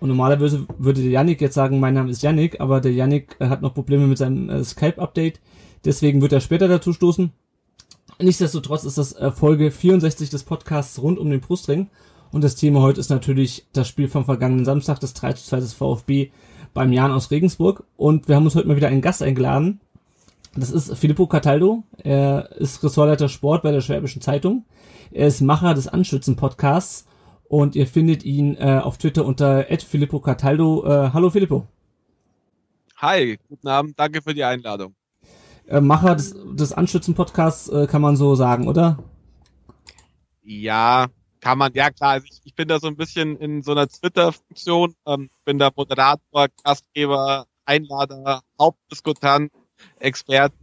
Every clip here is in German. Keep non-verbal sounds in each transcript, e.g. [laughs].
und normalerweise würde der Yannick jetzt sagen, mein Name ist Yannick, aber der Yannick äh, hat noch Probleme mit seinem äh, Skype-Update. Deswegen wird er später dazu stoßen. Nichtsdestotrotz ist das äh, Folge 64 des Podcasts rund um den Brustring. Und das Thema heute ist natürlich das Spiel vom vergangenen Samstag, das 3 zu 2 des VfB beim Jan aus Regensburg. Und wir haben uns heute mal wieder einen Gast eingeladen. Das ist Filippo Cataldo. Er ist Ressortleiter Sport bei der Schwäbischen Zeitung. Er ist Macher des Anschützen-Podcasts und ihr findet ihn äh, auf Twitter unter Filippo Cataldo. Äh, hallo Filippo. Hi, guten Abend, danke für die Einladung. Äh, Macher des, des Anschützen-Podcasts äh, kann man so sagen, oder? Ja, kann man, ja klar. Also ich, ich bin da so ein bisschen in so einer Twitter-Funktion, ähm, bin da Moderator, Gastgeber, Einlader, Hauptdiskutant, Experte.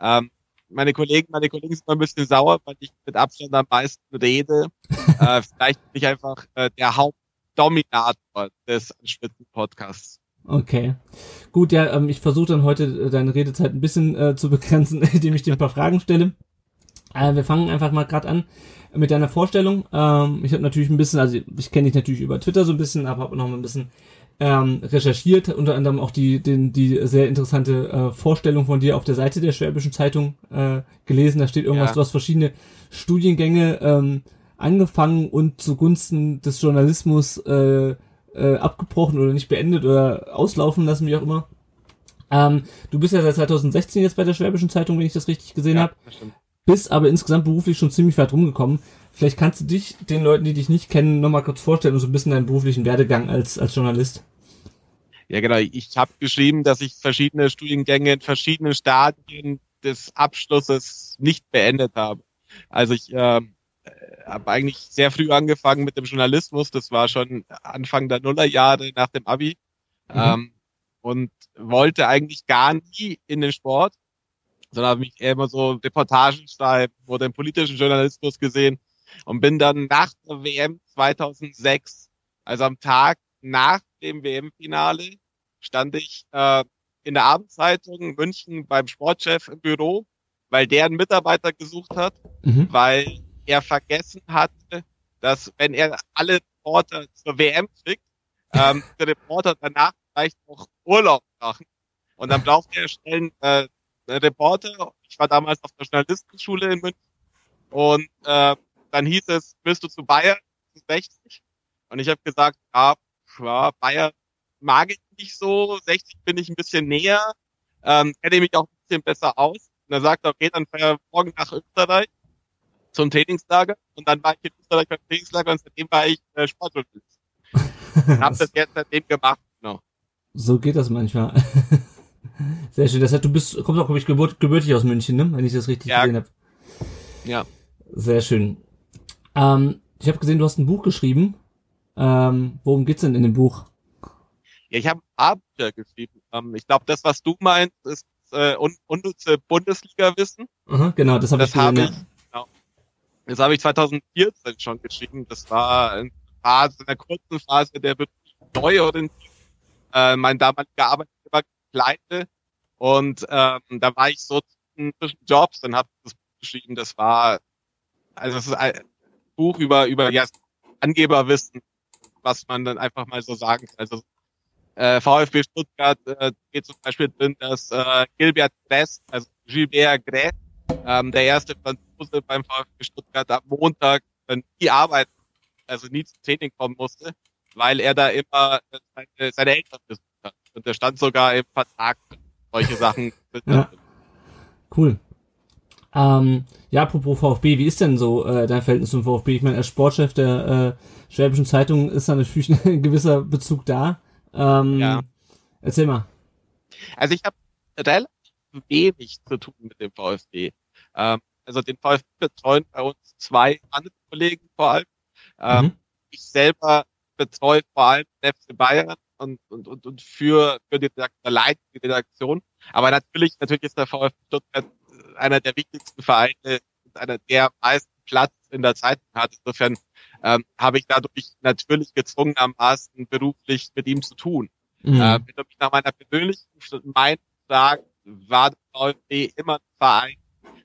Ähm, meine Kollegen, meine Kollegen sind mal ein bisschen sauer, weil ich mit Abstand am meisten rede. [laughs] äh, vielleicht bin ich einfach äh, der Hauptdominator des Anschwitten-Podcasts. Okay. Gut, ja, ähm, ich versuche dann heute äh, deine Redezeit ein bisschen äh, zu begrenzen, [laughs] indem ich dir ein paar Fragen stelle. Äh, wir fangen einfach mal gerade an mit deiner Vorstellung. Ähm, ich habe natürlich ein bisschen, also ich kenne dich natürlich über Twitter so ein bisschen, aber habe noch mal ein bisschen ähm, recherchiert, unter anderem auch die, den, die sehr interessante äh, Vorstellung von dir auf der Seite der Schwäbischen Zeitung äh, gelesen. Da steht irgendwas, Ja. du hast verschiedene Studiengänge ähm, angefangen und zugunsten des Journalismus äh, äh, abgebrochen oder nicht beendet oder auslaufen lassen, wie auch immer. Ähm, du bist ja seit 2016 jetzt bei der Schwäbischen Zeitung, wenn ich das richtig gesehen habe das stimmt. Bist aber insgesamt beruflich schon ziemlich weit rumgekommen. Vielleicht kannst du dich den Leuten, die dich nicht kennen, nochmal kurz vorstellen und so ein bisschen deinen beruflichen Werdegang als, als Journalist. Ja, genau. Ich habe geschrieben, dass ich verschiedene Studiengänge in verschiedenen Stadien des Abschlusses nicht beendet habe. Also ich äh, habe eigentlich sehr früh angefangen mit dem Journalismus. Das war schon Anfang der Nullerjahre nach dem Abi. Mhm. Ähm, und wollte eigentlich gar nie in den Sport, sondern habe mich eher immer so Reportagen schreiben oder im politischen Journalismus gesehen und bin dann nach der WM 2006, also am Tag nach dem WM-Finale, stand ich äh, in der Abendzeitung München beim Sportchef im Büro, weil der einen Mitarbeiter gesucht hat, Mhm. weil er vergessen hatte, dass wenn er alle Reporter zur WM schickt, ähm, [laughs] der Reporter danach vielleicht noch Urlaub machen. Und dann braucht er schnell einen, äh, Reporter. Ich war damals auf der Journalistenschule in München. Und äh, dann hieß es, willst du zu Bayern? 60. Und ich habe gesagt, ja, ja, Bayern mag ich nicht so, 60 bin ich ein bisschen näher, ähm, kenne mich auch ein bisschen besser aus. Und dann sagt er, okay, dann fahr ich morgen nach Österreich zum Trainingslager. Und dann war ich in Österreich beim Trainingslager und seitdem war ich äh, Sportjournalist. [laughs] Und habe das jetzt seitdem gemacht. Genau. So geht das manchmal. [laughs] Sehr schön. Das heißt, du bist, kommst auch, glaube ich, geburt, gebürtig aus München, ne? Wenn ich das richtig Ja. gesehen habe. Ja. Sehr schön. Ähm, ich habe gesehen, du hast ein Buch geschrieben. Ähm, worum geht's denn in dem Buch? Ja, ich habe Abenteuer geschrieben. Ähm, ich glaube, das, was du meinst, ist äh, un unnütze Bundesliga-Wissen. Aha, genau, das habe ich Das habe gesehen. ich, genau. Das habe ich 2014 schon geschrieben. Das war eine Phase, in einer kurzen Phase der wirklich Neuorientierung. Äh, mein damaliger Arbeitgeber Kleine. Und ähm, da war ich so zwischen Jobs, dann habe ich das Buch geschrieben. Das war, also es ist ein Buch über, über ja, Angeberwissen, was man dann einfach mal so sagen kann. Also äh, VfB Stuttgart äh, geht zum Beispiel drin, dass äh, Gilbert Gress, also Gilbert Gress, ähm, der erste Franzose beim VfB Stuttgart am Montag äh, nie arbeiten, also nie zum Training kommen musste, weil er da immer äh, seine, seine Eltern besucht. Und der stand sogar im Vertrag, solche Sachen. [laughs] Ja. Cool. Ähm, ja, apropos VfB, wie ist denn so äh, dein Verhältnis zum VfB? Ich meine, als Sportchef der äh, Schwäbischen Zeitung ist da natürlich [laughs] ein gewisser Bezug da. Ähm, Ja. Erzähl mal. Also ich habe relativ wenig zu tun mit dem VfB. Ähm, also den VfB betreuen bei uns zwei andere Kollegen vor allem. Ähm, Mhm. Ich selber betreue vor allem den FC Bayern und, und, und, und für, für die Redaktion, die Redaktion. Aber natürlich, natürlich ist der VfB Stuttgart einer der wichtigsten Vereine und einer der meisten Platz in der Zeitung hat. Insofern ähm, habe ich dadurch natürlich gezwungenermaßen beruflich mit ihm zu tun. Mhm. Äh, wenn du mich nach meiner persönlichen Meinung fragst, war der VfB immer ein Verein,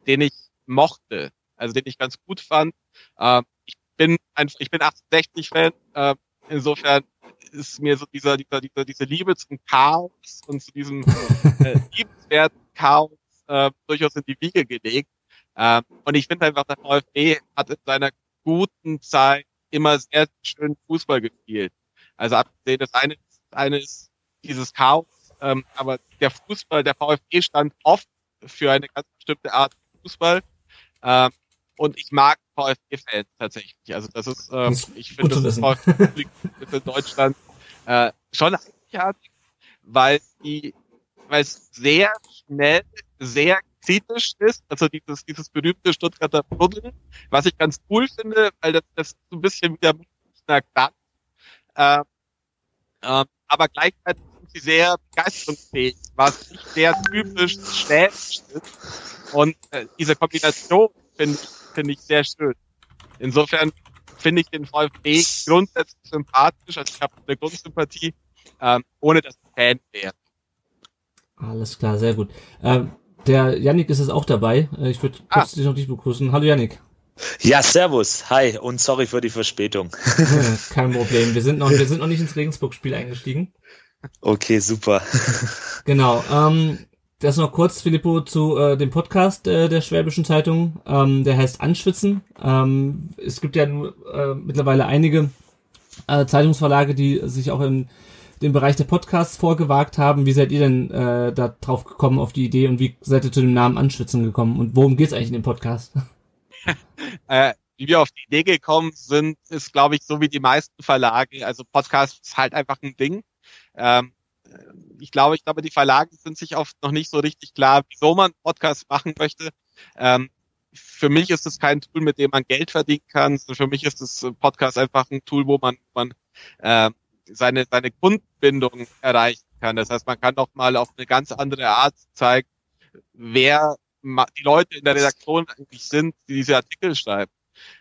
den ich mochte, also den ich ganz gut fand. Äh, ich bin ein, ich bin 68-Fan, äh, insofern ist mir so dieser, dieser, dieser, diese Liebe zum Chaos und zu diesem [laughs] äh, liebenswerten Chaos äh, durchaus in die Wiege gelegt. Äh, und ich finde einfach, der VfB hat in seiner guten Zeit immer sehr schön Fußball gespielt. Also abgesehen, das eine, das eine ist dieses Chaos, ähm, aber der Fußball, der VfB stand oft für eine ganz bestimmte Art Fußball. Ähm, und ich mag VfB-Fans tatsächlich. Also das ist, ähm, ich finde, das ist VfB in Deutschland äh, schon einzigartig, weil die, weil es sehr schnell, sehr kritisch ist, also dieses, dieses berühmte Stuttgarter Buddeln, was ich ganz cool finde, weil das, das so ein bisschen wieder Münchner Glanz, äh, äh, aber gleichzeitig sind sie sehr begeisterungsfähig, was nicht sehr typisch schwäbisch ist. Und äh, diese Kombination finde ich finde ich sehr schön. Insofern finde ich den VfB grundsätzlich sympathisch. Also ich habe eine Grundsympathie, ähm, ohne dass ich Fan wäre. Alles klar, sehr gut. Ähm, der Yannick ist es auch dabei. Äh, ich würde kurz ah. dich noch dich begrüßen. Hallo Yannick. Ja, servus. Hi und sorry für die Verspätung. [laughs] Kein Problem. Wir sind noch, wir sind noch nicht ins Regensburg-Spiel eingestiegen. Okay, super. [laughs] Genau. Ähm, das noch kurz, Filippo, zu äh, dem Podcast äh, der Schwäbischen Zeitung. Ähm, der heißt Anschwitzen. Ähm, es gibt ja äh, mittlerweile einige äh, Zeitungsverlage, die sich auch in den Bereich der Podcasts vorgewagt haben. Wie seid ihr denn äh, da drauf gekommen auf die Idee und wie seid ihr zu dem Namen Anschwitzen gekommen und worum geht's eigentlich in dem Podcast? [laughs] äh, wie wir auf die Idee gekommen sind, ist, glaube ich, so wie die meisten Verlage. Also Podcast ist halt einfach ein Ding. Ähm, ich glaube, ich glaube, die Verlage sind sich oft noch nicht so richtig klar, wieso man Podcast machen möchte. Ähm, für mich ist es kein Tool, mit dem man Geld verdienen kann. Für mich ist das Podcast einfach ein Tool, wo man, man äh, seine, seine Kundenbindung erreichen kann. Das heißt, man kann auch mal auf eine ganz andere Art zeigen, wer die Leute in der Redaktion eigentlich sind, die diese Artikel schreiben.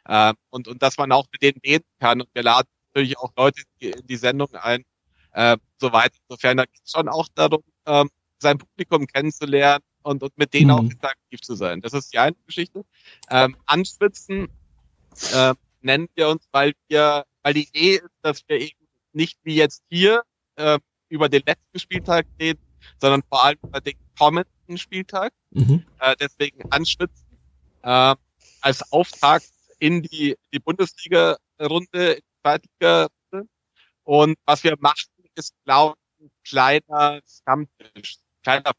Äh, und, und dass man auch mit denen reden kann. Und wir laden natürlich auch Leute in die Sendung ein, äh, so weiter. Insofern da geht es schon auch darum, ähm, sein Publikum kennenzulernen und, und mit denen mhm. auch interaktiv zu sein. Das ist die eine Geschichte. Ähm, Anspitzen äh, nennen wir uns, weil wir, weil die Idee ist, dass wir eben nicht wie jetzt hier äh, über den letzten Spieltag reden, sondern vor allem über den kommenden Spieltag. Mhm. Äh, deswegen Anspitzen äh, als Auftakt in die, die Bundesliga-Runde, in die Zweitliga-Runde. Und was wir machen, ist, glaube ich, ein kleiner Stammtisch, kleiner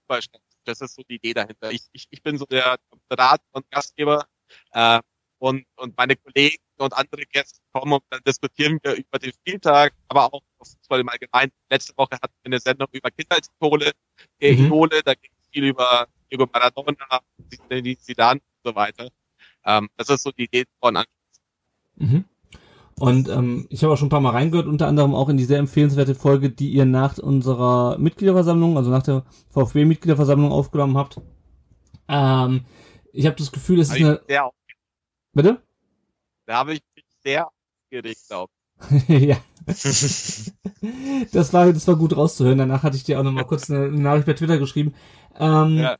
Fußballstammtisch. Das ist so die Idee dahinter. Ich, ich, ich bin so der Rat und Gastgeber äh, und, und meine Kollegen und andere Gäste kommen und dann diskutieren wir über den Spieltag, aber auch Fußball im Allgemeinen. Letzte Woche hatten wir eine Sendung über Kindheitsidole, äh, mhm. Idole, da ging es viel über Diego Maradona, Zidane und so weiter. Ähm, das ist so die Idee von Mhm. Und ähm, ich habe auch schon ein paar Mal reingehört, unter anderem auch in die sehr empfehlenswerte Folge, die ihr nach unserer Mitgliederversammlung, also nach der VfB-Mitgliederversammlung aufgenommen habt. Ähm, ich habe das Gefühl, es ist eine... Sehr Bitte? Da habe ich mich sehr aufgeregt, glaube [laughs] ja. das war, das war gut rauszuhören. Danach hatte ich dir auch noch mal kurz eine Nachricht bei Twitter geschrieben. Ähm, ja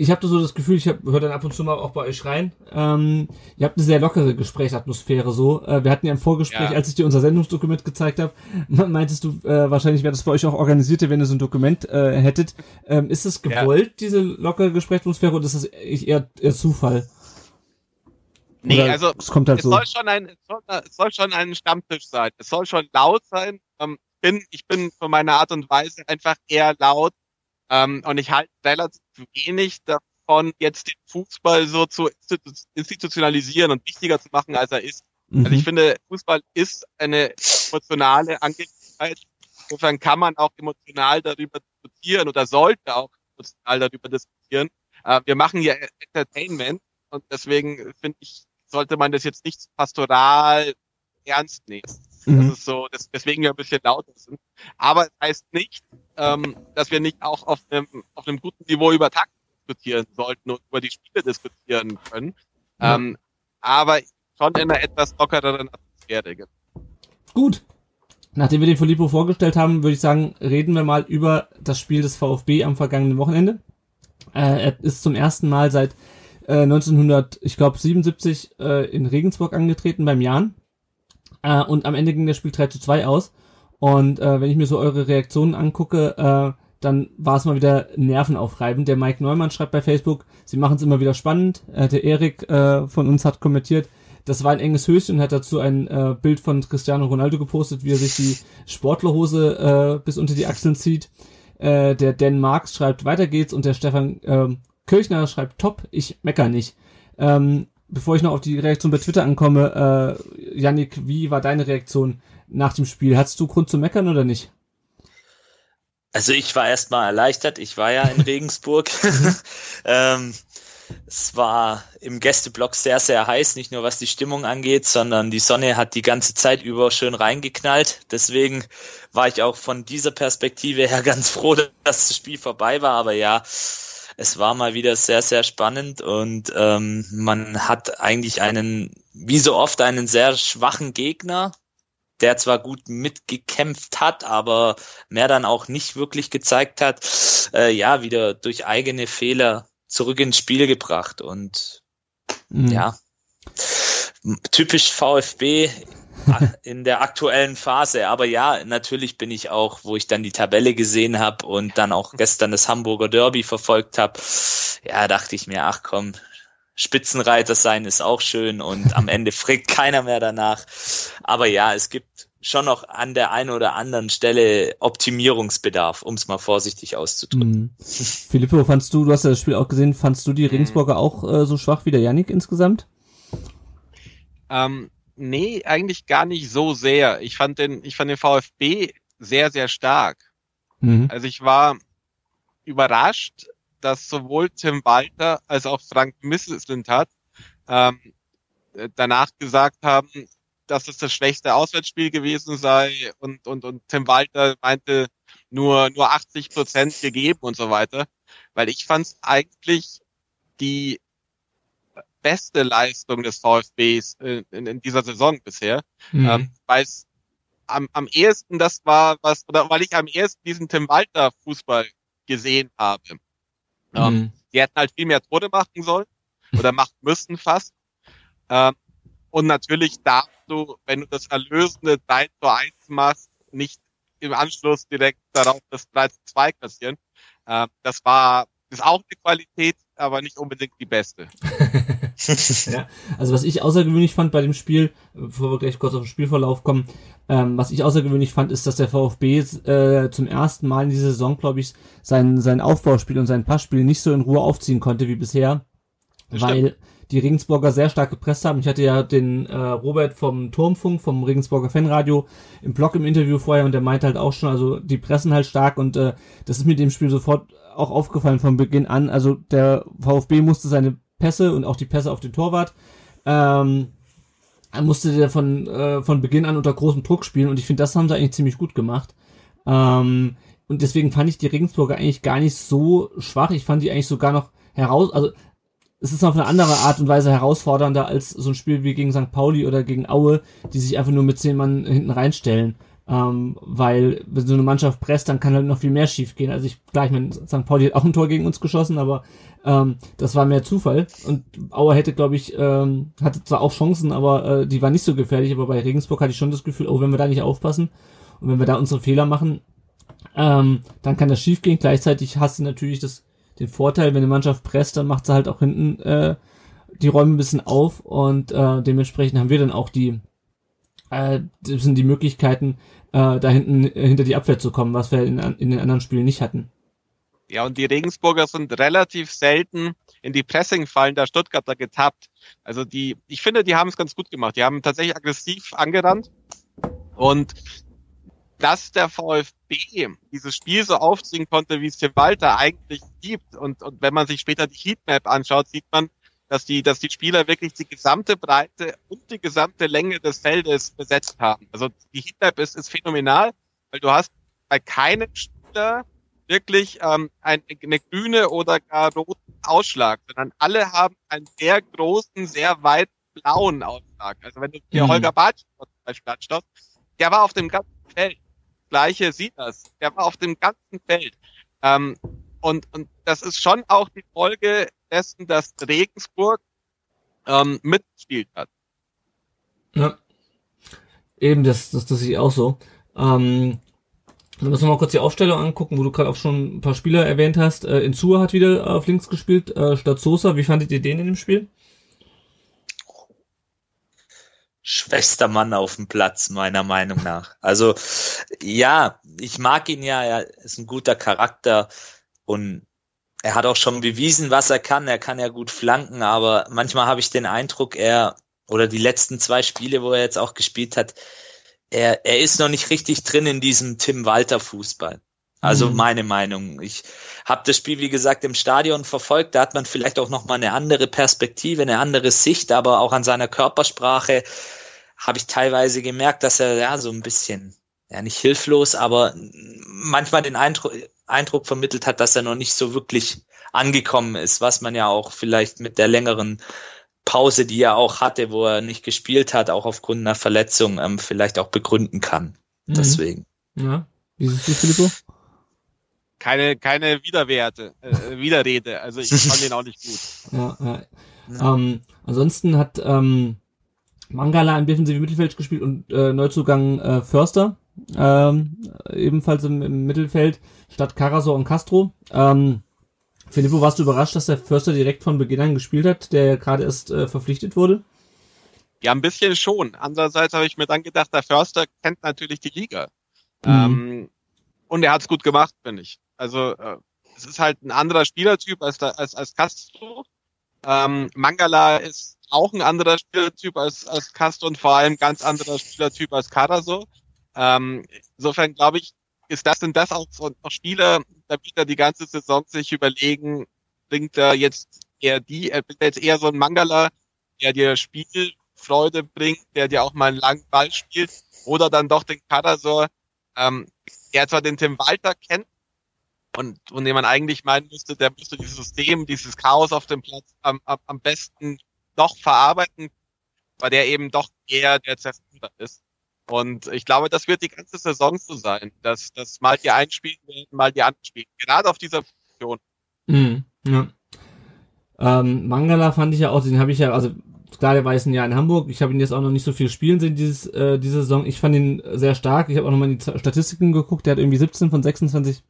ich habe so das Gefühl, ich höre dann ab und zu mal auch bei euch rein. Ähm, ihr habt eine sehr lockere Gesprächsatmosphäre so. Äh, wir hatten ja im Vorgespräch, ja. als ich dir unser Sendungsdokument gezeigt habe, meintest du, äh, wahrscheinlich wäre das für euch auch organisiert, wenn ihr so ein Dokument äh, hättet. Ähm, ist es gewollt, ja. diese lockere Gesprächsatmosphäre, oder ist das eher, eher Zufall? Nee, oder also es kommt halt es so. soll schon ein, es soll, es soll schon ein Stammtisch sein. Es soll schon laut sein. Ähm, bin, ich bin von meiner Art und Weise einfach eher laut ähm, und ich halte relativ wenig davon, jetzt den Fußball so zu institutionalisieren und wichtiger zu machen, als er ist. Mhm. Also ich finde, Fußball ist eine emotionale Angelegenheit. Insofern kann man auch emotional darüber diskutieren oder sollte auch emotional darüber diskutieren. Äh, wir machen ja Entertainment und deswegen finde ich, sollte man das jetzt nicht pastoral ernst nehmen. Mhm. Das ist so, das, deswegen wir ein bisschen lauter sind. Aber es heißt nicht, ähm, dass wir nicht auch auf einem, auf einem guten Niveau über Takt diskutieren sollten und über die Spiele diskutieren können. Ja. Ähm, aber schon in einer etwas lockereren Atmosphäre. Gut. Nachdem wir den Filippo vorgestellt haben, würde ich sagen, reden wir mal über das Spiel des VfB am vergangenen Wochenende. Äh, er ist zum ersten Mal seit äh, 1900, ich glaube 77 äh, in Regensburg angetreten beim Jan. Äh, und am Ende ging das Spiel 3 zu 2 aus. Und äh, wenn ich mir so eure Reaktionen angucke, äh, dann war es mal wieder nervenaufreibend. Der Mike Neumann schreibt bei Facebook, sie machen es immer wieder spannend. Äh, der Erik äh, von uns hat kommentiert, das war ein enges Höschen und hat dazu ein äh, Bild von Cristiano Ronaldo gepostet, wie er sich die Sportlerhose äh, bis unter die Achseln zieht. Äh, der Dan Marx schreibt, weiter geht's und der Stefan äh, Kirchner schreibt, top, ich mecker nicht. Ähm, bevor ich noch auf die Reaktion bei Twitter ankomme, äh, Yannick, wie war deine Reaktion nach dem Spiel? Hattest du Grund zu meckern oder nicht? Also ich war erstmal erleichtert. Ich war ja in [laughs] Regensburg. [laughs] ähm, es war im Gästeblock sehr, sehr heiß, nicht nur was die Stimmung angeht, sondern die Sonne hat die ganze Zeit über schön reingeknallt. Deswegen war ich auch von dieser Perspektive her [laughs] ganz froh, dass das Spiel vorbei war. Aber ja, es war mal wieder sehr, sehr spannend und ähm, man hat eigentlich einen, wie so oft, einen sehr schwachen Gegner, der zwar gut mitgekämpft hat, aber mehr dann auch nicht wirklich gezeigt hat, äh, ja, wieder durch eigene Fehler zurück ins Spiel gebracht und mhm. ja, typisch VfB in der aktuellen Phase. Aber ja, natürlich bin ich auch, wo ich dann die Tabelle gesehen habe und dann auch gestern das Hamburger Derby verfolgt habe, ja, dachte ich mir, ach komm, Spitzenreiter sein ist auch schön und am [laughs] Ende fragt keiner mehr danach. Aber ja, es gibt schon noch an der einen oder anderen Stelle Optimierungsbedarf, um es mal vorsichtig auszudrücken. Mhm. Filippo, fandst du, du hast ja das Spiel auch gesehen, fandst du die mhm. Regensburger auch äh, so schwach wie der Yannick insgesamt? Ähm, nee, eigentlich gar nicht so sehr. Ich fand den, ich fand den VfB sehr, sehr stark. Mhm. Also ich war überrascht, dass sowohl Tim Walter als auch Frank Misslintat ähm, danach gesagt haben, dass es das schwächste Auswärtsspiel gewesen sei und, und, und Tim Walter meinte nur, nur 80 Prozent gegeben und so weiter. Weil ich fand es eigentlich die beste Leistung des VfBs in, in, in dieser Saison bisher, mhm. ähm, weil es am, am ehesten das war, was, oder weil ich am ehesten diesen Tim Walter Fußball gesehen habe. Ähm, mhm. Ähm, die hätten halt viel mehr Tode machen sollen oder machen müssen fast. Ähm, und natürlich darfst du, wenn du das erlösende 3 zu 1 machst, nicht im Anschluss direkt darauf das 3 zu 2 kassieren. Äh, das war, ist auch eine Qualität, aber nicht unbedingt die beste. [laughs] ja, also was ich außergewöhnlich fand bei dem Spiel, bevor wir gleich kurz auf den Spielverlauf kommen, ähm, was ich außergewöhnlich fand, ist, dass der VfB äh, zum ersten Mal in dieser Saison, glaube ich, sein, sein Aufbauspiel und sein Passspiel nicht so in Ruhe aufziehen konnte wie bisher. Das weil stimmt die Regensburger sehr stark gepresst haben. Ich hatte ja den äh, Robert vom Turmfunk, vom Regensburger Fanradio im Blog im Interview vorher und der meinte halt auch schon, also die pressen halt stark und äh, das ist mir dem Spiel sofort auch aufgefallen von Beginn an. Also der VfB musste seine Pässe und auch die Pässe auf den Torwart ähm, musste der von, äh, von Beginn an unter großem Druck spielen und ich finde, das haben sie eigentlich ziemlich gut gemacht. Ähm, und deswegen fand ich die Regensburger eigentlich gar nicht so schwach. Ich fand die eigentlich sogar noch heraus, also es ist auf eine andere Art und Weise herausfordernder als so ein Spiel wie gegen St. Pauli oder gegen Aue, die sich einfach nur mit zehn Mann hinten reinstellen. Ähm, weil wenn so eine Mannschaft presst, dann kann halt noch viel mehr schief gehen. Also ich, klar, ich meine, St. Pauli hat auch ein Tor gegen uns geschossen, aber ähm, das war mehr Zufall. Und Aue hätte, glaube ich, ähm, hatte zwar auch Chancen, aber äh, die war nicht so gefährlich. Aber bei Regensburg hatte ich schon das Gefühl, oh, wenn wir da nicht aufpassen und wenn wir da unsere Fehler machen, ähm, dann kann das schief gehen. Gleichzeitig hast du natürlich das den Vorteil, wenn eine Mannschaft presst, dann macht sie halt auch hinten äh, die Räume ein bisschen auf und äh, dementsprechend haben wir dann auch die äh, das sind die Möglichkeiten, äh, da hinten äh, hinter die Abwehr zu kommen, was wir in, in den anderen Spielen nicht hatten. Ja, und die Regensburger sind relativ selten in die Pressing-Fallen der Stuttgarter getappt. Also die, ich finde, die haben es ganz gut gemacht. Die haben tatsächlich aggressiv angerannt und dass der VfB dieses Spiel so aufziehen konnte, wie es Tim Walter eigentlich gibt. Und, und wenn man sich später die Heatmap anschaut, sieht man, dass die, dass die Spieler wirklich die gesamte Breite und die gesamte Länge des Feldes besetzt haben. Also die Heatmap ist, ist phänomenal, weil du hast bei keinem Spieler wirklich ähm, ein, eine grüne oder gar roten Ausschlag, sondern alle haben einen sehr großen, sehr weit blauen Ausschlag. Also wenn du dir mhm. Holger Bartsch zum Beispiel anschaust, der war auf dem ganzen Feld. Gleiche sieht das. Der war auf dem ganzen Feld. Ähm, und, und das ist schon auch die Folge dessen, dass Regensburg ähm, mitgespielt hat. Ja. Eben, das, das, das sehe ich auch so. Ähm, wir müssen mal kurz die Aufstellung angucken, wo du gerade auch schon ein paar Spieler erwähnt hast. Äh, Insua hat wieder auf links gespielt, äh, statt Sosa. Wie fandet ihr den in dem Spiel? Schwestermann auf dem Platz, meiner Meinung nach. Also, ja, ich mag ihn ja, er ist ein guter Charakter und er hat auch schon bewiesen, was er kann. Er kann ja gut flanken, aber manchmal habe ich den Eindruck, er oder die letzten zwei Spiele, wo er jetzt auch gespielt hat, er, er ist noch nicht richtig drin in diesem Tim Walter Fußball. Also mhm. meine Meinung. Ich habe das Spiel, wie gesagt, im Stadion verfolgt. Da hat man vielleicht auch noch mal eine andere Perspektive, eine andere Sicht, aber auch an seiner Körpersprache habe ich teilweise gemerkt, dass er ja so ein bisschen, ja nicht hilflos, aber manchmal den Eindruck, Eindruck vermittelt hat, dass er noch nicht so wirklich angekommen ist, was man ja auch vielleicht mit der längeren Pause, die er auch hatte, wo er nicht gespielt hat, auch aufgrund einer Verletzung, ähm, vielleicht auch begründen kann. Mhm. Deswegen. Ja. Wie siehst du, Filippo? Keine, keine Widerwerte, äh, Widerrede. Also ich fand den auch nicht gut. Ja, [laughs] ja. ja. Ähm, ansonsten hat ähm, Mangala im defensiven Mittelfeld gespielt und äh, Neuzugang äh, Förster ähm, ebenfalls im, im Mittelfeld statt Carasor und Castro. Ähm, Filippo, warst du überrascht, dass der Förster direkt von Beginn an gespielt hat, der gerade erst äh, verpflichtet wurde? Ja, ein bisschen schon. Andererseits habe ich mir dann gedacht, der Förster kennt natürlich die Liga. Mhm. Ähm, und er hat es gut gemacht, finde ich. Also äh, es ist halt ein anderer Spielertyp als, als, als Castro. Ähm, Mangala ist auch ein anderer Spielertyp als, als Castro und vor allem ganz anderer Spielertyp als Caraso. Ähm, insofern glaube ich, ist das und das auch so auch Spieler, da wird er die ganze Saison sich überlegen, bringt er jetzt eher die, er bringt jetzt eher so ein Mangala, der dir Spielfreude bringt, der dir auch mal einen langen Ball spielt, oder dann doch den Kadasor, ähm, der zwar den Tim Walter kennt, und, und den man eigentlich meinen müsste, der müsste dieses System, dieses Chaos auf dem Platz am, am, am besten noch verarbeiten, weil der eben doch eher der Zerstörer ist. Und ich glaube, das wird die ganze Saison so sein, dass, dass mal die einen spielen werden, mal die anderen spielen. Gerade auf dieser Position. Mhm, ja. Ähm, Mangala fand ich ja auch, den habe ich ja, also klar, der war jetzt ein Jahr in Hamburg. Ich habe ihn jetzt auch noch nicht so viel spielen sehen dieses, äh, diese Saison. Ich fand ihn sehr stark. Ich habe auch nochmal in die Statistiken geguckt. Der hat irgendwie 17 von 26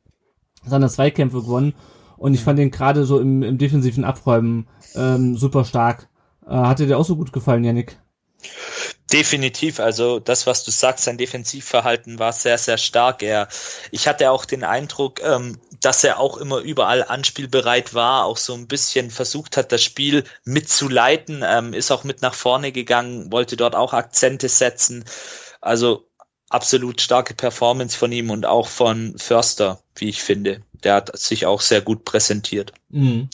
seiner Zweikämpfe gewonnen. Und ich fand ihn gerade so im, im defensiven Abräumen ähm, super stark. Äh, hatte dir auch so gut gefallen, Janik? Definitiv, also das, was du sagst, sein Defensivverhalten war sehr, sehr stark. Er, ich hatte auch den Eindruck, ähm, dass er auch immer überall anspielbereit war, auch so ein bisschen versucht hat, das Spiel mitzuleiten, ähm, ist auch mit nach vorne gegangen, wollte dort auch Akzente setzen. Also absolut starke Performance von ihm und auch von Förster, wie ich finde. Der hat sich auch sehr gut präsentiert. Mhm.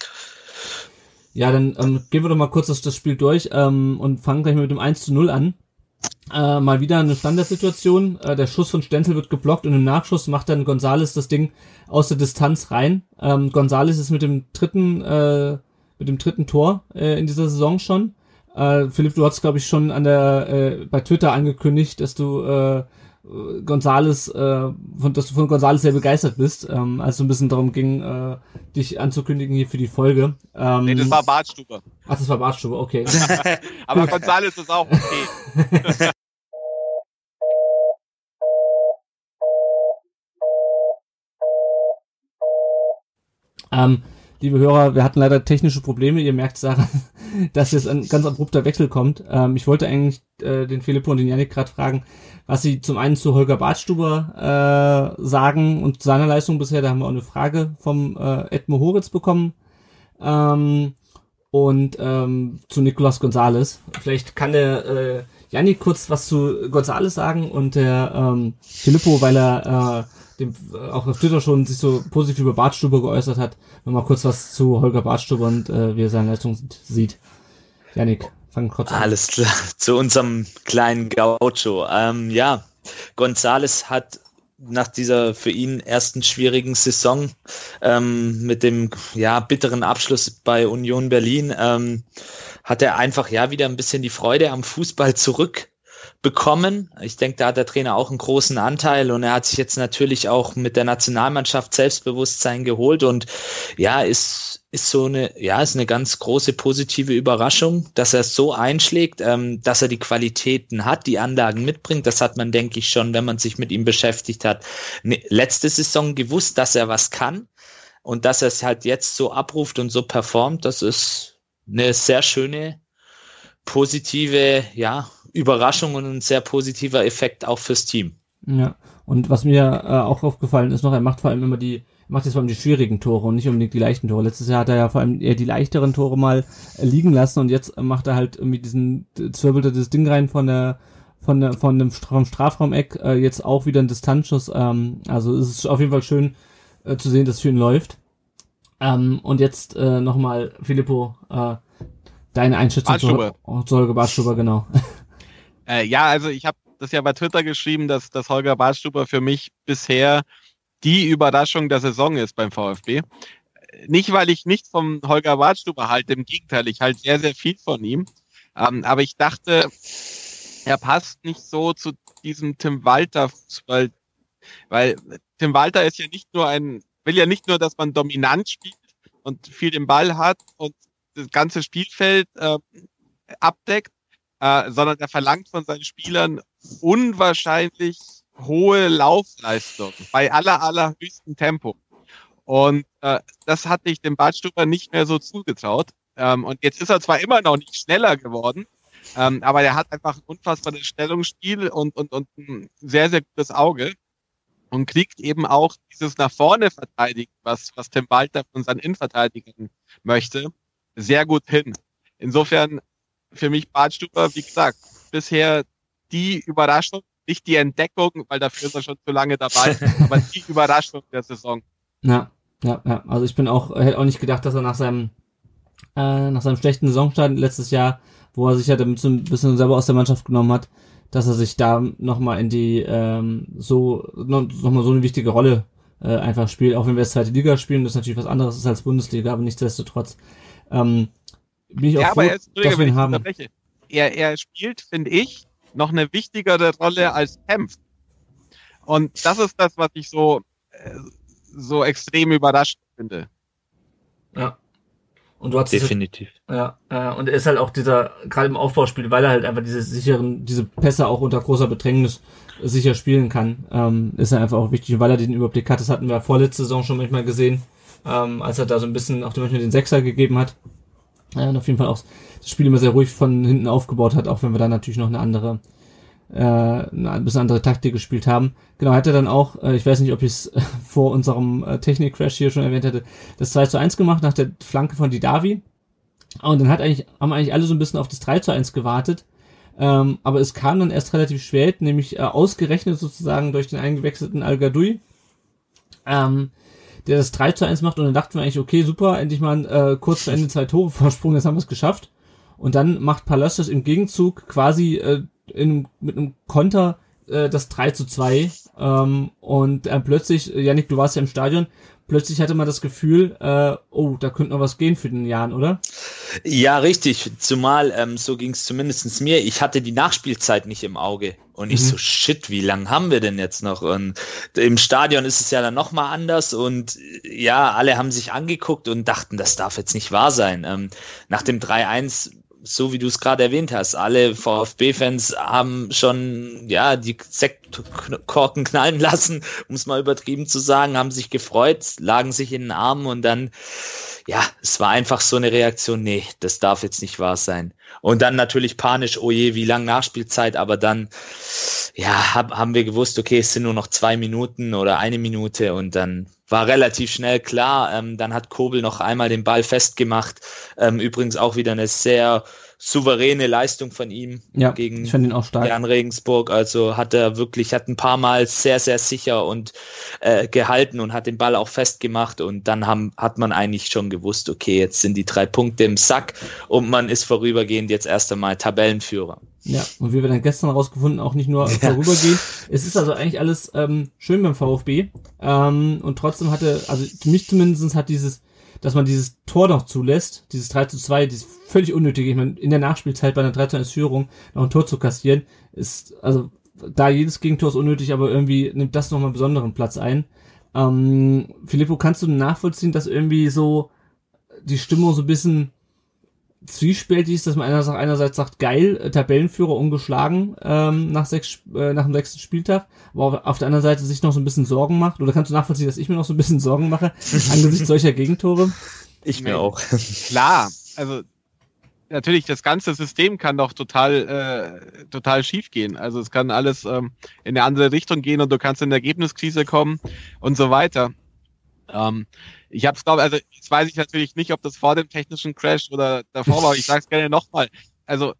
Ja, dann ähm, gehen wir doch mal kurz das, das Spiel durch ähm, und fangen gleich mal mit dem 1 zu 0 an. Äh, mal wieder eine Standardsituation. Äh, der Schuss von Stenzel wird geblockt und im Nachschuss macht dann Gonzales das Ding aus der Distanz rein. Ähm, Gonzales ist mit dem dritten, äh, mit dem dritten Tor äh, in dieser Saison schon. Äh, Philipp, du hast glaube ich schon an der äh, bei Twitter angekündigt, dass du äh, Gonzales, äh, von, dass du von Gonzales sehr begeistert bist, ähm, als es ein bisschen darum ging, äh, dich anzukündigen hier für die Folge. Ähm, nee, das war Bartstube. Ach, das war Bartstube, okay. [laughs] Aber Gonzales ist auch okay. [laughs] ähm, liebe Hörer, wir hatten leider technische Probleme. Ihr merkt Sarah, dass jetzt ein ganz abrupter Wechsel kommt. Ähm, ich wollte eigentlich äh, den Filippo und den Janik gerade fragen, was sie zum einen zu Holger Bartstuber äh, sagen und seiner Leistung bisher. Da haben wir auch eine Frage vom äh, Edmo Horitz bekommen. Ähm, und ähm, zu Nicolas Gonzalez. Vielleicht kann der äh, Janik kurz was zu Gonzalez sagen und der ähm, Filippo, weil er äh, dem äh, auch auf Twitter schon sich so positiv über Bartstuber geäußert hat, nochmal kurz was zu Holger Bartstuber und äh, wie er seine Leistung sieht. Janik, fang kurz an. Alles klar, [laughs] zu unserem kleinen Gaucho. Ähm, ja, Gonzales hat nach dieser für ihn ersten schwierigen Saison ähm, mit dem ja bitteren Abschluss bei Union Berlin ähm, hat er einfach ja wieder ein bisschen die Freude am Fußball zurück bekommen. Ich denke, da hat der Trainer auch einen großen Anteil und er hat sich jetzt natürlich auch mit der Nationalmannschaft Selbstbewusstsein geholt und ja, ist, ist so eine, ja, ist eine ganz große positive Überraschung, dass er es so einschlägt, ähm, dass er die Qualitäten hat, die Anlagen mitbringt. Das hat man, denke ich, schon, wenn man sich mit ihm beschäftigt hat, ne, letzte Saison gewusst, dass er was kann und dass er es halt jetzt so abruft und so performt. Das ist eine sehr schöne, positive, ja, Überraschung und ein sehr positiver Effekt auch fürs Team. Ja, und was mir äh, auch aufgefallen ist noch, er macht vor allem immer die, macht jetzt vor allem die schwierigen Tore und nicht unbedingt die leichten Tore. Letztes Jahr hat er ja vor allem eher die leichteren Tore mal äh, liegen lassen und jetzt macht er halt irgendwie diesen, zwirbelt er das Ding rein von der, von der, von dem vom Strafraumeck, äh, jetzt auch wieder ein Distanzschuss. Ähm, also es ist auf jeden Fall schön äh, zu sehen, dass es für ihn läuft. Ähm, und jetzt äh, nochmal, Filippo, äh, deine Einschätzung zu, zu Holger Bartstuber, genau. [laughs] Äh, ja, also ich habe das ja bei Twitter geschrieben, dass, dass Holger Badstuber für mich bisher die Überraschung der Saison ist beim VfB. Nicht, weil ich nicht vom Holger Badstuber halte, im Gegenteil, ich halte sehr, sehr viel von ihm. Ähm, aber ich dachte, er passt nicht so zu diesem Tim Walter Fußball, weil Tim Walter ist ja nicht nur ein, will ja nicht nur, dass man dominant spielt und viel den Ball hat und das ganze Spielfeld äh, abdeckt, äh, sondern er verlangt von seinen Spielern unwahrscheinlich hohe Laufleistung bei aller, allerhöchstem Tempo. Und äh, das hatte ich dem Badstuber nicht mehr so zugetraut. Ähm, und jetzt ist er zwar immer noch nicht schneller geworden, ähm, aber er hat einfach ein unfassbares Stellungsspiel und, und, und ein sehr, sehr gutes Auge und kriegt eben auch dieses nach vorne verteidigen, was, was Tim Walter von seinen Innenverteidigern möchte, sehr gut hin. Insofern für mich Bartstuber, wie gesagt, bisher die Überraschung, nicht die Entdeckung, weil dafür ist er schon zu lange dabei, [laughs] aber die Überraschung der Saison. Ja, ja, ja. Also ich bin auch, hätte auch nicht gedacht, dass er nach seinem, äh, nach seinem schlechten Saisonstart letztes Jahr, wo er sich ja damit so ein bisschen selber aus der Mannschaft genommen hat, dass er sich da nochmal in die, ähm, so, nochmal so eine wichtige Rolle äh, einfach spielt, auch wenn wir jetzt zweite Liga spielen, das ist natürlich was anderes ist als Bundesliga, aber nichtsdestotrotz. Ähm, bin ich auch ja, froh, aber er, dass wir ihn haben. Er, er spielt, finde ich, noch eine wichtigere Rolle als kämpft. Und das ist das, was ich so, äh, so extrem überrascht finde. Ja. Und du hast definitiv. ja, äh, und er ist halt auch dieser gerade im Aufbauspiel, weil er halt einfach diese sicheren, diese Pässe auch unter großer Bedrängnis sicher spielen kann, ähm, ist er einfach auch wichtig, weil er den Überblick hat. Das hatten wir vorletzte Saison schon manchmal gesehen, ähm, als er da so ein bisschen auch manchmal den Sechser gegeben hat. Ja, und auf jeden Fall auch das Spiel immer sehr ruhig von hinten aufgebaut hat, auch wenn wir da natürlich noch eine andere, äh, eine bisschen andere Taktik gespielt haben. Genau, hat er dann auch, äh, ich weiß nicht, ob ich es [laughs] vor unserem äh, Technik-Crash hier schon erwähnt hatte, das 2 zu 1 gemacht nach der Flanke von Didavi. Und dann hat eigentlich, haben eigentlich alle so ein bisschen auf das 3 zu 1 gewartet. Ähm, aber es kam dann erst relativ spät, nämlich äh, ausgerechnet sozusagen durch den eingewechselten Al-Gadoui. Ähm, der das 3 zu 1 macht und dann dachten wir eigentlich, okay, super, endlich mal äh, kurz vor Ende zwei Tore Vorsprung, jetzt haben wir es geschafft. Und dann macht Palacios im Gegenzug quasi äh, in, mit einem Konter äh, das 3 zu 2 ähm, und äh, plötzlich, Janik, du warst ja im Stadion, plötzlich hatte man das Gefühl, äh, oh, da könnte noch was gehen für den Jahren, oder? Ja, richtig. Zumal, ähm, so ging es zumindest mir, ich hatte die Nachspielzeit nicht im Auge. Und ich mhm. so, shit, wie lang haben wir denn jetzt noch? Und im Stadion ist es ja dann nochmal anders. Und ja, alle haben sich angeguckt und dachten, das darf jetzt nicht wahr sein. Ähm, nach dem 3-1 so wie du es gerade erwähnt hast, alle VfB-Fans haben schon ja die Sektkorken knallen lassen, [laughs] um es mal übertrieben zu sagen, haben sich gefreut, lagen sich in den Armen und dann ja, es war einfach so eine Reaktion, nee, das darf jetzt nicht wahr sein. Und dann natürlich panisch, oh je, wie lang Nachspielzeit, aber dann ja, hab, haben wir gewusst, okay, es sind nur noch zwei Minuten oder eine Minute und dann war relativ schnell klar. Ähm, dann hat Kobel noch einmal den Ball festgemacht. Ähm, übrigens auch wieder eine sehr souveräne Leistung von ihm Ja, gegen. Jan Regensburg. Also hat er wirklich, hat ein paar Mal sehr, sehr sicher und äh, gehalten und hat den Ball auch festgemacht. Und dann haben, hat man eigentlich schon gewusst, okay, jetzt sind die drei Punkte im Sack und man ist vorübergehend jetzt erst einmal Tabellenführer. Ja, und wie wir dann gestern rausgefunden, auch nicht nur vorübergehen. Es ist also eigentlich alles ähm, schön beim VfB. Ähm, und trotzdem hatte, also für mich zumindest hat dieses, dass man dieses Tor noch zulässt, dieses 3 zu 2, dieses völlig unnötige, ich meine, in der Nachspielzeit bei einer 3 zu 1 Führung noch ein Tor zu kassieren, ist, also da jedes Gegentor ist unnötig, aber irgendwie nimmt das nochmal einen besonderen Platz ein. Ähm, Filippo, kannst du nachvollziehen, dass irgendwie so die Stimmung so ein bisschen zwiespältig ist, dass man einerseits, einerseits sagt, geil, äh, Tabellenführer ungeschlagen ähm, nach, sechs, äh, nach dem sechsten Spieltag, aber auf der anderen Seite sich noch so ein bisschen Sorgen macht. Oder kannst du nachvollziehen, dass ich mir noch so ein bisschen Sorgen mache [laughs] angesichts solcher Gegentore? Ich mir auch. [laughs] Klar, also natürlich, das ganze System kann doch total, äh, total schief gehen. Also es kann alles ähm, in eine andere Richtung gehen und du kannst in eine Ergebniskrise kommen und so weiter. Ähm, ich habe es glaube, also jetzt weiß ich natürlich nicht, ob das vor dem technischen Crash oder davor war. Ich sage es gerne nochmal. Also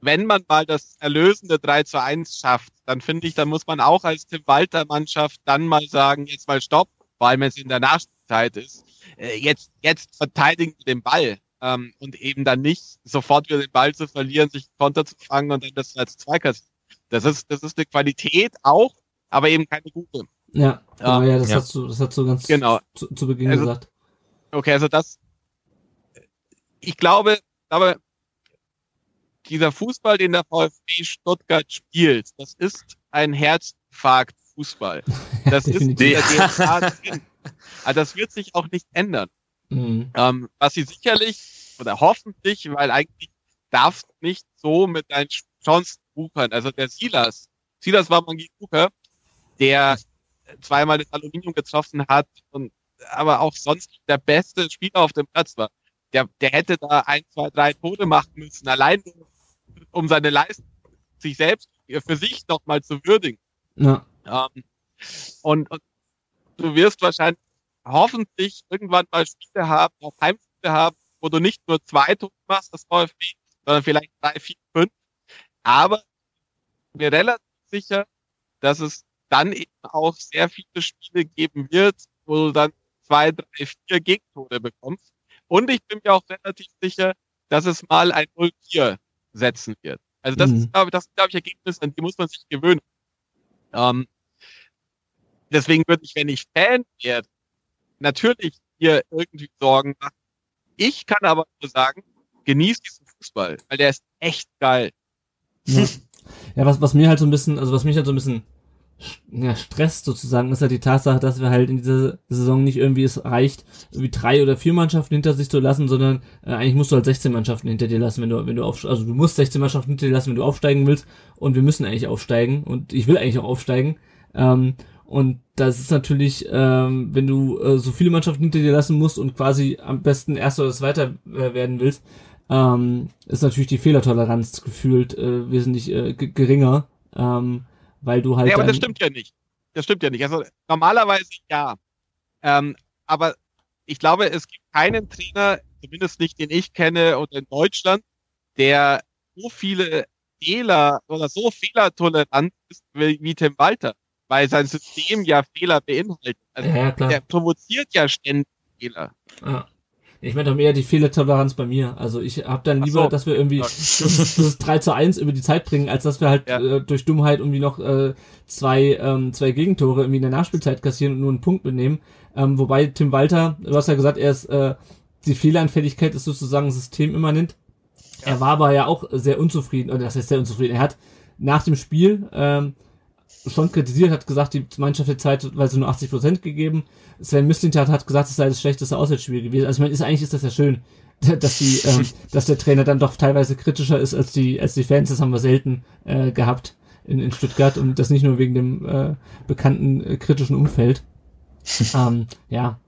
wenn man mal das erlösende 3 zu 1 schafft, dann finde ich, dann muss man auch als Tim Walter Mannschaft dann mal sagen, jetzt mal stopp, vor allem wenn es in der Nachspielzeit ist. Äh, jetzt, jetzt verteidigen wir den Ball. Ähm, und eben dann nicht sofort wieder den Ball zu verlieren, sich Konter zu fangen und dann das als Zweikass. Das ist, das ist eine Qualität auch, aber eben keine gute. Ja, genau, Ähm, ja, das ja. hast du, das hast du ganz Genau. zu, zu Beginn Also- gesagt. Okay, also das, ich glaube, glaube, dieser Fußball, den der VfB Stuttgart spielt, das ist ein Herzinfarkt Fußball. [laughs] Das ist in definitiv. der [laughs] DNA drin. Aber das wird sich auch nicht ändern. Mhm. Ähm, was sie sicherlich oder hoffentlich, weil eigentlich darfst du nicht so mit deinen Chancen wuchern. Also der Silas, Silas war Mangi Bucher, der zweimal das Aluminium getroffen hat und aber auch sonst der beste Spieler auf dem Platz war. Der, der hätte da ein, zwei, drei Tode machen müssen, allein nur, um seine Leistung sich selbst für sich nochmal zu würdigen. Ja, Ähm, und, und du wirst wahrscheinlich hoffentlich irgendwann mal Spiele haben, auch Heimspiele haben, wo du nicht nur zwei Tore machst, das VfB, sondern vielleicht drei, vier, fünf. Aber ich bin mir relativ sicher, dass es dann eben auch sehr viele Spiele geben wird, wo du dann zwei, drei, vier Gegentore bekommst. Und ich bin mir auch relativ sicher, dass es mal ein 0-4 setzen wird. Also das Mhm. ist, glaube ich, das sind, glaube ich, Ergebnisse, an die muss man sich gewöhnen. Ähm, deswegen würde ich, wenn ich Fan werde, natürlich hier irgendwie Sorgen machen. Ich kann aber nur sagen, genieß diesen Fußball, weil der ist echt geil. ja. ja was, was mir halt so ein bisschen, also was mich halt so ein bisschen ja, stresst sozusagen, ist halt die Tatsache, dass wir halt in dieser Saison nicht irgendwie es reicht, irgendwie drei oder vier Mannschaften hinter sich zu lassen, sondern äh, eigentlich musst du halt 16 Mannschaften hinter dir lassen, wenn du, wenn du auf, also du musst 16 Mannschaften hinter dir lassen, wenn du aufsteigen willst und wir müssen eigentlich aufsteigen und ich will eigentlich auch aufsteigen. Ähm, und das ist natürlich, ähm, wenn du äh, so viele Mannschaften hinter dir lassen musst und quasi am besten Erster oder Zweiter äh, werden willst, ähm, ist natürlich die Fehlertoleranz gefühlt äh, wesentlich äh, geringer, ähm, weil du halt Nee, aber das stimmt ja nicht. Das stimmt ja nicht. Also normalerweise ja. Ähm, aber ich glaube, es gibt keinen Trainer, zumindest nicht den ich kenne oder in Deutschland, der so viele Fehler oder so fehlertolerant ist wie, wie Tim Walter, weil sein System ja Fehler beinhaltet. Also Ja, ja, klar. der provoziert ja ständig Fehler. Ja. Ich meine doch mehr die Fehlertoleranz bei mir. Also ich habe dann lieber, so. dass wir irgendwie [laughs] das, das 3 zu 1 über die Zeit bringen, als dass wir halt Ja. äh, durch Dummheit irgendwie noch äh, zwei, ähm, zwei Gegentore irgendwie in der Nachspielzeit kassieren und nur einen Punkt mitnehmen. Ähm, wobei Tim Walter, du hast ja gesagt, er ist äh, die Fehleranfälligkeit ist sozusagen systemimmanent. Er war aber ja auch sehr unzufrieden, oder das heißt sehr unzufrieden. Er hat nach dem Spiel ähm, schon kritisiert, hat gesagt, die Mannschaft hat zeitweise nur 80 Prozent gegeben. Sven Mislintat hat gesagt, es sei das schlechteste Auswärtsspiel gewesen. Also ich meine, ist, eigentlich ist das ja schön, [laughs] dass die, ähm, dass der Trainer dann doch teilweise kritischer ist als die, als die Fans. Das haben wir selten äh, gehabt in, in Stuttgart und das nicht nur wegen dem äh, bekannten äh, kritischen Umfeld. [laughs] ähm, ja.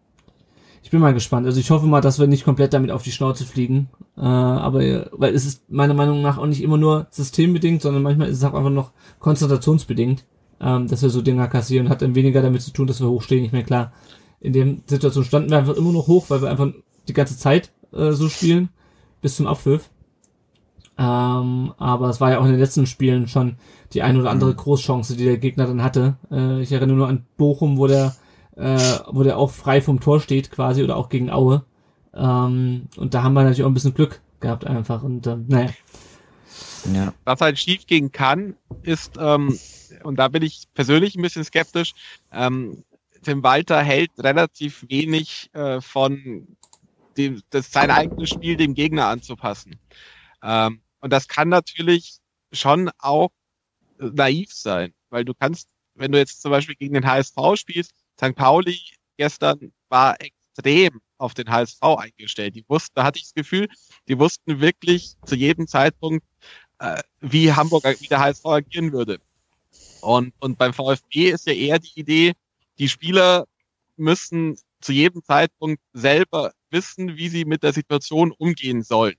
Ich bin mal gespannt. Also ich hoffe mal, dass wir nicht komplett damit auf die Schnauze fliegen. Äh, aber weil es ist meiner Meinung nach auch nicht immer nur systembedingt, sondern manchmal ist es auch einfach noch konzentrationsbedingt, ähm, dass wir so Dinger kassieren. Hat dann weniger damit zu tun, dass wir hochstehen. Ich meine, klar, in dem Situation standen wir einfach immer noch hoch, weil wir einfach die ganze Zeit äh, so spielen, bis zum Abpfiff. Ähm, aber es war ja auch in den letzten Spielen schon die ein oder andere mhm. Großchance, die der Gegner dann hatte. Äh, ich erinnere nur an Bochum, wo der, äh, wo der auch frei vom Tor steht quasi oder auch gegen Aue. Ähm, und da haben wir natürlich auch ein bisschen Glück gehabt einfach und äh, naja. Ja. Was halt schief gehen kann, ist, ähm, und da bin ich persönlich ein bisschen skeptisch, ähm, Tim Walter hält relativ wenig äh, von dem, das sein eigenes Spiel dem Gegner anzupassen. Ähm, und das kann natürlich schon auch naiv sein, weil du kannst, wenn du jetzt zum Beispiel gegen den HSV spielst, St. Pauli gestern war extrem auf den HSV eingestellt. Die wussten, da hatte ich das Gefühl, die wussten wirklich zu jedem Zeitpunkt, äh, wie Hamburg, wie der HSV agieren würde. Und, und beim VfB ist ja eher die Idee, die Spieler müssen zu jedem Zeitpunkt selber wissen, wie sie mit der Situation umgehen sollen.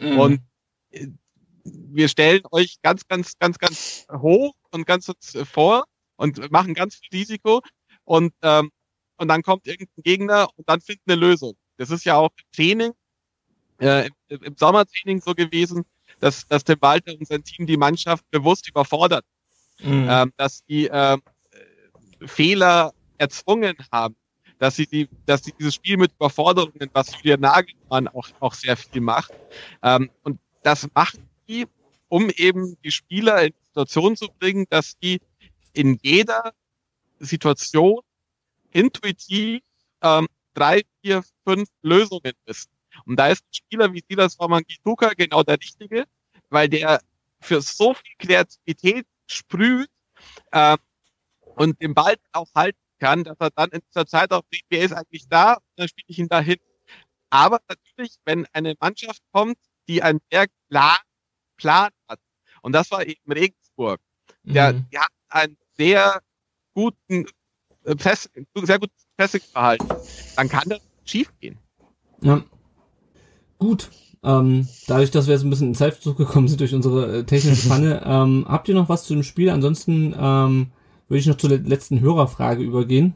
Mhm. Und äh, wir stellen euch ganz, ganz, ganz, ganz hoch und ganz vor und machen ganz viel Risiko und, ähm, und dann kommt irgendein Gegner und dann findet eine Lösung. Das ist ja auch im Training, äh, im, im Sommertraining so gewesen, dass, dass Tim Walter und sein Team die Mannschaft bewusst überfordert. Mhm. Ähm, dass die ähm, Fehler erzwungen haben, dass sie die, dass sie dieses Spiel mit Überforderungen, was Julian Nagelmann auch, auch sehr viel macht, ähm, und das machen die, um eben die Spieler in die Situation zu bringen, dass die in jeder Situation intuitiv ähm, drei, vier, fünf Lösungen wissen. Und da ist ein Spieler wie Silas Wamangituka genau der Richtige, weil der für so viel Kreativität sprüht äh, und den Ball auch halten kann, dass er dann in dieser Zeit auch sieht, wer ist eigentlich da, und dann spiele ich ihn dahin. Aber natürlich, wenn eine Mannschaft kommt, die einen sehr klaren Plan hat, und das war eben Regensburg, der, mhm. der hat einen sehr guten Press, sehr gutes Pressingverhalten, dann kann das schief gehen. Ja. Gut, ähm, dadurch, dass wir jetzt ein bisschen in Zeitverzug gekommen sind durch unsere äh, technische [laughs] Panne, ähm, habt ihr noch was zu dem Spiel? Ansonsten ähm, würde ich noch zur letzten Hörerfrage übergehen.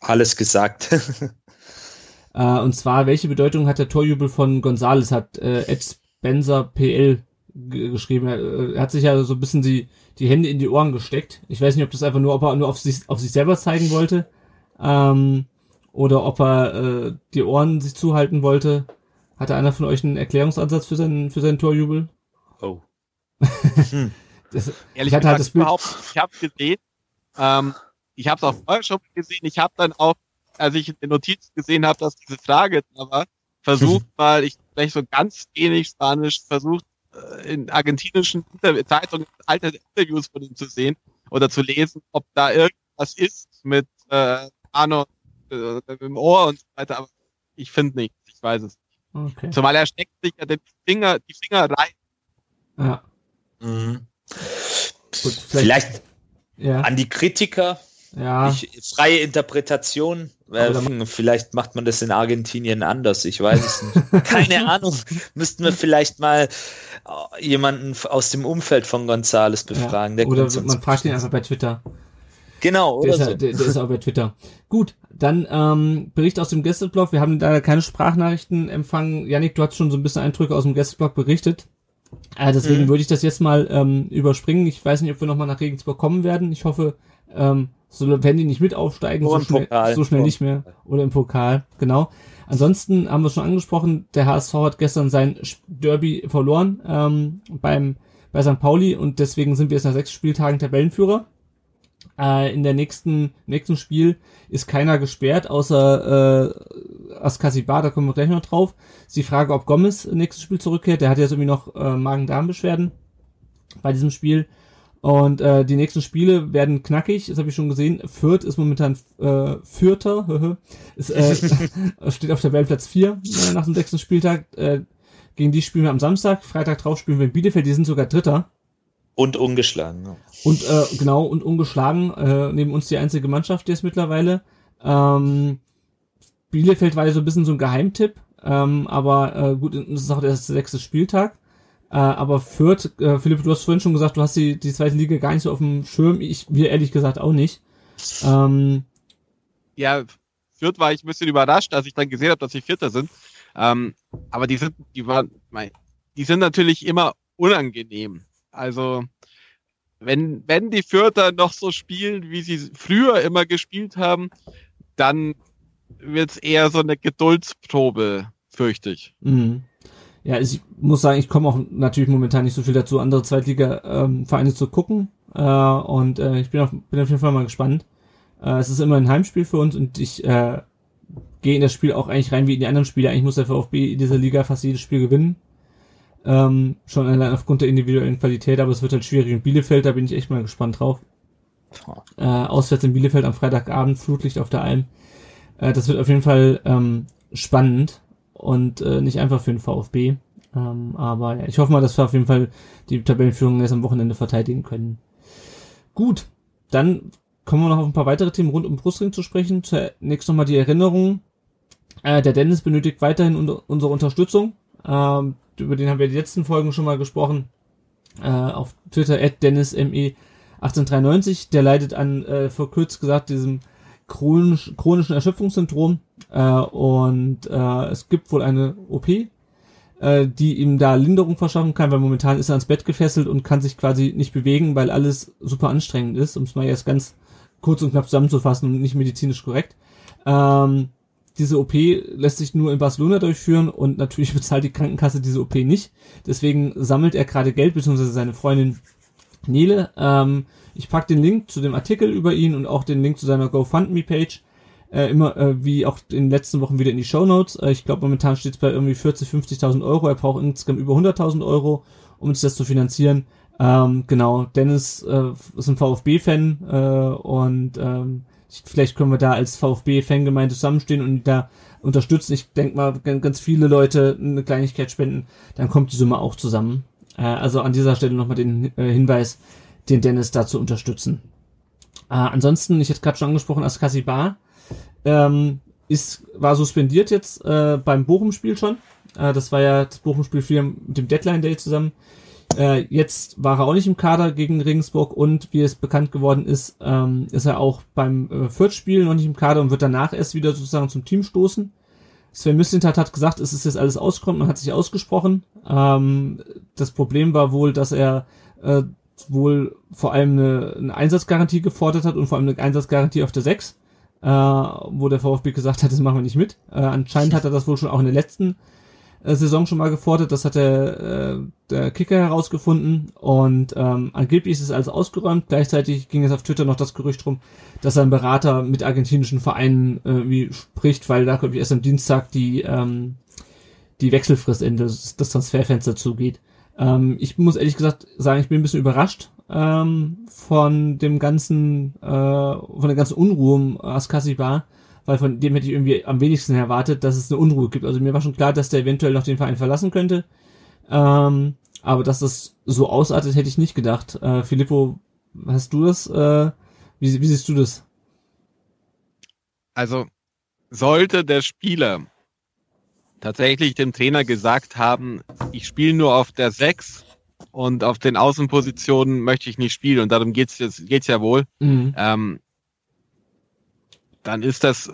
Alles gesagt. [laughs] äh, und zwar, welche Bedeutung hat der Torjubel von Gonzales? Hat äh, Ed Spencer PL geschrieben. Er, äh, er, hat sich ja so ein bisschen die, die Hände in die Ohren gesteckt. Ich weiß nicht, ob das einfach nur, ob er nur auf sich, auf sich selber zeigen wollte. Ähm, oder ob er äh, die Ohren sich zuhalten wollte. Hatte einer von euch einen Erklärungsansatz für seinen, für seinen Torjubel? Oh. [laughs] hm. das, Ehrlich ich hatte halt das Bild. Ich habe gesehen, ähm, ich habe es auch vorher schon gesehen. Ich habe dann auch, als ich in den Notizen gesehen habe, dass diese Frage da war, versucht [laughs] mal, ich vielleicht so ganz wenig Spanisch, versucht in argentinischen Inter Zeitungen alte Interviews von ihm zu sehen oder zu lesen, ob da irgendwas ist mit äh, Arno äh, im Ohr und so weiter. Aber ich finde nichts. Ich weiß es Okay. Zumal er steckt sich ja den Finger, die Finger rein. Ja. Mhm. Gut, vielleicht, vielleicht ja. an die Kritiker. Ja. Ich, freie Interpretation. Äh, vielleicht macht man das in Argentinien anders. Ich weiß es nicht. [laughs] Keine Ahnung. Müssten wir vielleicht mal äh, jemanden aus dem Umfeld von Gonzales befragen. Ja. Oder man fragt ihn einfach bei Twitter. Genau, der, ist, so. der, der ist auch bei Twitter. Gut, dann ähm, Bericht aus dem Gästeblog. Wir haben leider keine Sprachnachrichten empfangen. Janik, du hast schon so ein bisschen Eindrücke aus dem Gästeblog berichtet. Äh, deswegen mhm. würde ich das jetzt mal ähm, überspringen. Ich weiß nicht, ob wir nochmal nach Regensburg kommen werden. Ich hoffe, ähm, so, wenn die nicht mit aufsteigen, so schnell, so schnell nicht mehr. Oder im Pokal, genau. Ansonsten haben wir schon angesprochen, der HSV hat gestern sein Derby verloren ähm, beim bei St. Pauli und deswegen sind wir jetzt nach sechs Spieltagen Tabellenführer. Äh, in der nächsten nächsten Spiel ist keiner gesperrt, außer äh, Askasibar, da kommen wir gleich noch drauf. Ist die Frage, ob Gomez nächstes Spiel zurückkehrt. Der hat jetzt irgendwie noch äh, Magen-Darm-Beschwerden bei diesem Spiel. Und äh, die nächsten Spiele werden knackig, das habe ich schon gesehen. Fürth ist momentan äh, Vierter, ist, äh, [laughs] steht auf der Weltplatz 4 äh, nach dem sechsten Spieltag. Äh, gegen die spielen wir am Samstag, Freitag drauf spielen wir in Bielefeld, die sind sogar Dritter. Und ungeschlagen. Ja. Und äh, genau, und ungeschlagen. Äh, neben uns die einzige Mannschaft, die ist mittlerweile. Ähm, Bielefeld war ja so ein bisschen so ein Geheimtipp. Ähm, aber äh, gut, das ist auch der sechste Spieltag. Äh, aber Fürth, äh, Philipp, du hast vorhin schon gesagt, du hast die, die zweite Liga gar nicht so auf dem Schirm. Ich, wir ehrlich gesagt auch nicht. Ähm, ja, Fürth war ich ein bisschen überrascht, als ich dann gesehen habe, dass sie Vierter sind. Ähm, aber die sind, die waren, die sind natürlich immer unangenehm. Also, wenn, wenn die Fürther noch so spielen, wie sie früher immer gespielt haben, dann wird es eher so eine Geduldsprobe, fürchte ich. Mhm. Ja, ich muss sagen, ich komme auch natürlich momentan nicht so viel dazu, andere Zweitliga-Vereine ähm, zu gucken. Äh, und äh, ich bin auf, bin auf jeden Fall mal gespannt. Äh, es ist immer ein Heimspiel für uns und ich äh, gehe in das Spiel auch eigentlich rein wie in die anderen Spiele. Eigentlich muss der VfB in dieser Liga fast jedes Spiel gewinnen. Ähm, schon allein aufgrund der individuellen Qualität, aber es wird halt schwierig in Bielefeld, da bin ich echt mal gespannt drauf. Äh, auswärts in Bielefeld am Freitagabend, Flutlicht auf der Alm. Äh, das wird auf jeden Fall ähm, spannend und äh, nicht einfach für den VfB. Ähm, aber ja, ich hoffe mal, dass wir auf jeden Fall die Tabellenführung jetzt am Wochenende verteidigen können. Gut, dann kommen wir noch auf ein paar weitere Themen rund um Brustring zu sprechen. Zunächst nochmal die Erinnerung. Äh, der Dennis benötigt weiterhin un unsere Unterstützung. Ähm, über den haben wir in den letzten Folgen schon mal gesprochen. Äh, auf Twitter at DennisME1893. Der leidet an, äh, vor kurz gesagt, diesem chronisch, chronischen Erschöpfungssyndrom äh, und äh, es gibt wohl eine OP, äh, die ihm da Linderung verschaffen kann, weil momentan ist er ans Bett gefesselt und kann sich quasi nicht bewegen, weil alles super anstrengend ist, um es mal jetzt ganz kurz und knapp zusammenzufassen und nicht medizinisch korrekt. Ähm, diese OP lässt sich nur in Barcelona durchführen und natürlich [laughs] bezahlt die Krankenkasse diese OP nicht. Deswegen sammelt er gerade Geld, beziehungsweise seine Freundin Nele. Ähm, ich pack den Link zu dem Artikel über ihn und auch den Link zu seiner GoFundMe-Page äh, immer äh, wie auch in den letzten Wochen wieder in die Show Notes. Äh, ich glaube momentan steht es bei irgendwie 40, 50.000 Euro. Er braucht insgesamt über 100.000 Euro, um uns das zu finanzieren. Ähm, genau, Dennis äh, ist ein VfB-Fan äh, und ähm, vielleicht können wir da als VfB-Fangemeinde zusammenstehen und da unterstützen. Ich denke mal, ganz viele Leute eine Kleinigkeit spenden, dann kommt die Summe auch zusammen. Äh, also an dieser Stelle nochmal den äh, Hinweis, den Dennis da zu unterstützen. Äh, ansonsten, ich hätte gerade schon angesprochen, Askasi Bar ähm, ist, war suspendiert jetzt äh, beim Bochum-Spiel schon. Äh, das war ja das Bochum-Spiel mit dem Deadline Day zusammen. Äh, jetzt war er auch nicht im Kader gegen Regensburg und wie es bekannt geworden ist, ähm, ist er auch beim äh, Fürth-Spiel noch nicht im Kader und wird danach erst wieder sozusagen zum Team stoßen. Sven Mislintat hat gesagt, es ist jetzt alles ausgekommen, man hat sich ausgesprochen. Ähm, das Problem war wohl, dass er äh, wohl vor allem eine, eine Einsatzgarantie gefordert hat und vor allem eine Einsatzgarantie auf der 6, äh, wo der VfB gesagt hat, das machen wir nicht mit. Äh, anscheinend hat er das wohl schon auch in der letzten äh, Saison schon mal gefordert, das hat der, äh, der Kicker herausgefunden und ähm, angeblich ist es alles ausgeräumt. Gleichzeitig ging es auf Twitter noch das Gerücht rum, dass sein Berater mit argentinischen Vereinen äh, wie spricht, weil da glaube ich erst am Dienstag die ähm, die Wechselfrist das, das Transferfenster zugeht. Ähm, ich muss ehrlich gesagt sagen, ich bin ein bisschen überrascht ähm, von dem ganzen, äh, von der ganzen Unruhe um Askasibar, weil von dem hätte ich irgendwie am wenigsten erwartet, dass es eine Unruhe gibt. Also mir war schon klar, dass der eventuell noch den Verein verlassen könnte. Ähm, aber dass das so ausartet, hätte ich nicht gedacht. Äh, Filippo, hast du das? Äh, wie, wie siehst du das? Also sollte der Spieler tatsächlich dem Trainer gesagt haben, ich spiele nur auf der 6 und auf den Außenpositionen möchte ich nicht spielen und darum geht's jetzt geht's ja wohl. Mhm. Ähm, dann ist das,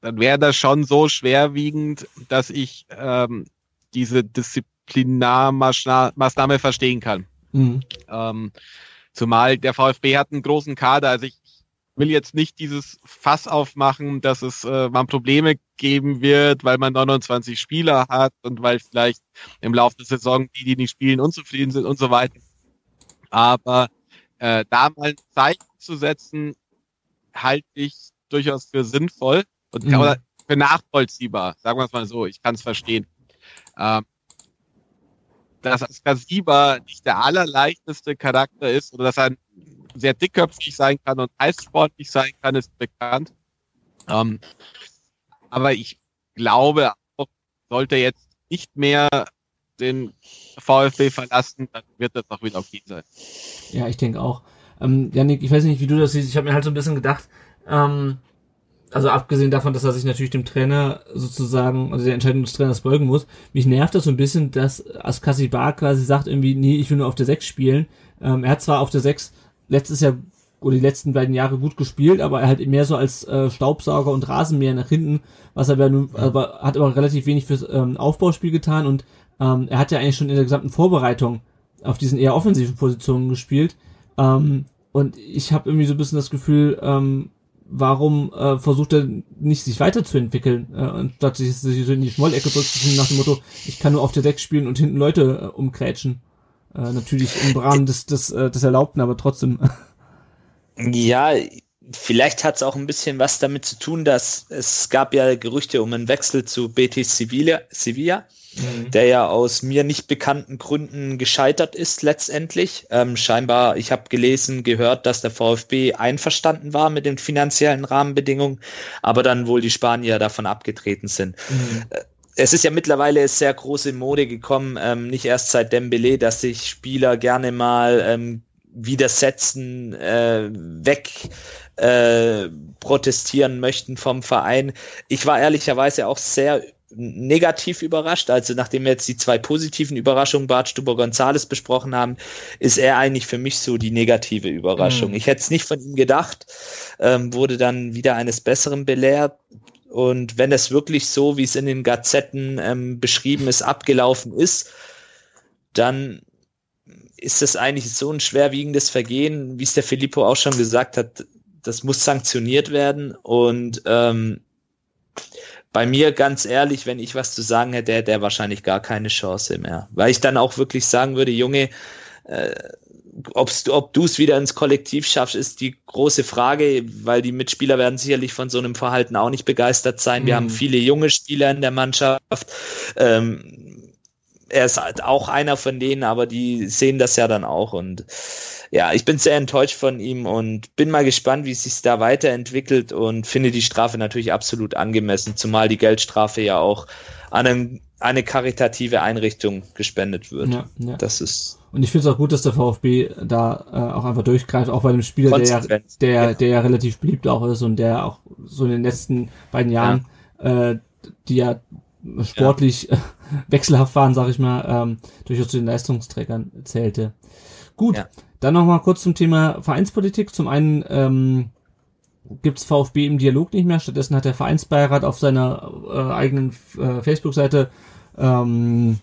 dann wäre das schon so schwerwiegend, dass ich ähm, diese Disziplinarmaßnahme verstehen kann. Mhm. Ähm, zumal der VfB hat einen großen Kader, also ich will jetzt nicht dieses Fass aufmachen, dass es äh, mal Probleme geben wird, weil man 29 Spieler hat und weil vielleicht im Laufe der Saison die, die nicht spielen, unzufrieden sind und so weiter. Aber äh, da mal ein Zeichen zu setzen, halte ich durchaus für sinnvoll und mhm. oder für nachvollziehbar, sagen wir es mal so, ich kann es verstehen. Ähm, dass Askasiba nicht der allerleichteste Charakter ist oder dass er sehr dickköpfig sein kann und eissportlich sein kann, ist bekannt. Ähm, aber ich glaube, sollte jetzt nicht mehr den VfB verlassen, dann wird das auch wieder okay sein. Ja, ich denke auch. Ähm, Janik, ich weiß nicht, wie du das siehst. Ich habe mir halt so ein bisschen gedacht, ähm, also abgesehen davon, dass er sich natürlich dem Trainer sozusagen, also der Entscheidung des Trainers beugen muss, mich nervt das so ein bisschen, dass Askasi Bar quasi sagt irgendwie, nee, ich will nur auf der 6 spielen. Ähm, er hat zwar auf der 6 letztes Jahr oder die letzten beiden Jahre gut gespielt, aber er halt mehr so als äh, Staubsauger und Rasenmäher nach hinten, was er nun, aber hat aber relativ wenig fürs ähm, Aufbauspiel getan und ähm, er hat ja eigentlich schon in der gesamten Vorbereitung auf diesen eher offensiven Positionen gespielt. Ähm, und ich habe irgendwie so ein bisschen das Gefühl, ähm, warum äh, versucht er nicht sich weiterzuentwickeln, äh, anstatt sich, sich so in die Schmollecke zurückzuziehen nach dem Motto, ich kann nur auf der Deck spielen und hinten Leute äh, umkrätschen. Äh, natürlich im Rahmen des, des, äh, des Erlaubten, aber trotzdem. Ja, vielleicht hat es auch ein bisschen was damit zu tun, dass es gab ja Gerüchte um einen Wechsel zu Betis Sevilla, Sevilla mhm. der ja aus mir nicht bekannten Gründen gescheitert ist letztendlich. Ähm, scheinbar, ich habe gelesen, gehört, dass der VfB einverstanden war mit den finanziellen Rahmenbedingungen, aber dann wohl die Spanier davon abgetreten sind. Mhm äh, es ist ja mittlerweile sehr große Mode gekommen, ähm, nicht erst seit Dembele, dass sich Spieler gerne mal ähm, widersetzen, äh, weg äh, protestieren möchten vom Verein. Ich war ehrlicherweise auch sehr negativ überrascht. Also nachdem wir jetzt die zwei positiven Überraschungen Bart Stuber Gonzales besprochen haben, ist er eigentlich für mich so die negative Überraschung. Mhm. Ich hätte es nicht von ihm gedacht, ähm, wurde dann wieder eines Besseren belehrt. Und wenn es wirklich so, wie es in den Gazetten ähm, beschrieben ist, abgelaufen ist, dann ist es eigentlich so ein schwerwiegendes Vergehen, wie es der Filippo auch schon gesagt hat, das muss sanktioniert werden. Und ähm, bei mir ganz ehrlich, wenn ich was zu sagen hätte, hätte er wahrscheinlich gar keine Chance mehr. Weil ich dann auch wirklich sagen würde, Junge, äh, ob's, ob du es wieder ins Kollektiv schaffst, ist die große Frage, weil die Mitspieler werden sicherlich von so einem Verhalten auch nicht begeistert sein. Wir mhm. haben viele junge Spieler in der Mannschaft. Ähm, er ist halt auch einer von denen, aber die sehen das ja dann auch und ja, ich bin sehr enttäuscht von ihm und bin mal gespannt, wie es sich da weiterentwickelt und finde die Strafe natürlich absolut angemessen, zumal die Geldstrafe ja auch an einem, eine karitative Einrichtung gespendet wird. Ja, ja. Das ist und ich finde es auch gut, dass der VfB da äh, auch einfach durchgreift, auch bei dem Spieler, der, der, ja. der ja relativ beliebt auch ist und der auch so in den letzten beiden Jahren, ja. äh, die ja sportlich ja. [laughs] wechselhaft waren, sag ich mal, ähm, durchaus zu den Leistungsträgern zählte. Gut, ja. dann nochmal kurz zum Thema Vereinspolitik. Zum einen ähm, gibt VfB im Dialog nicht mehr. Stattdessen hat der Vereinsbeirat auf seiner äh, eigenen äh, Facebook-Seite ähm,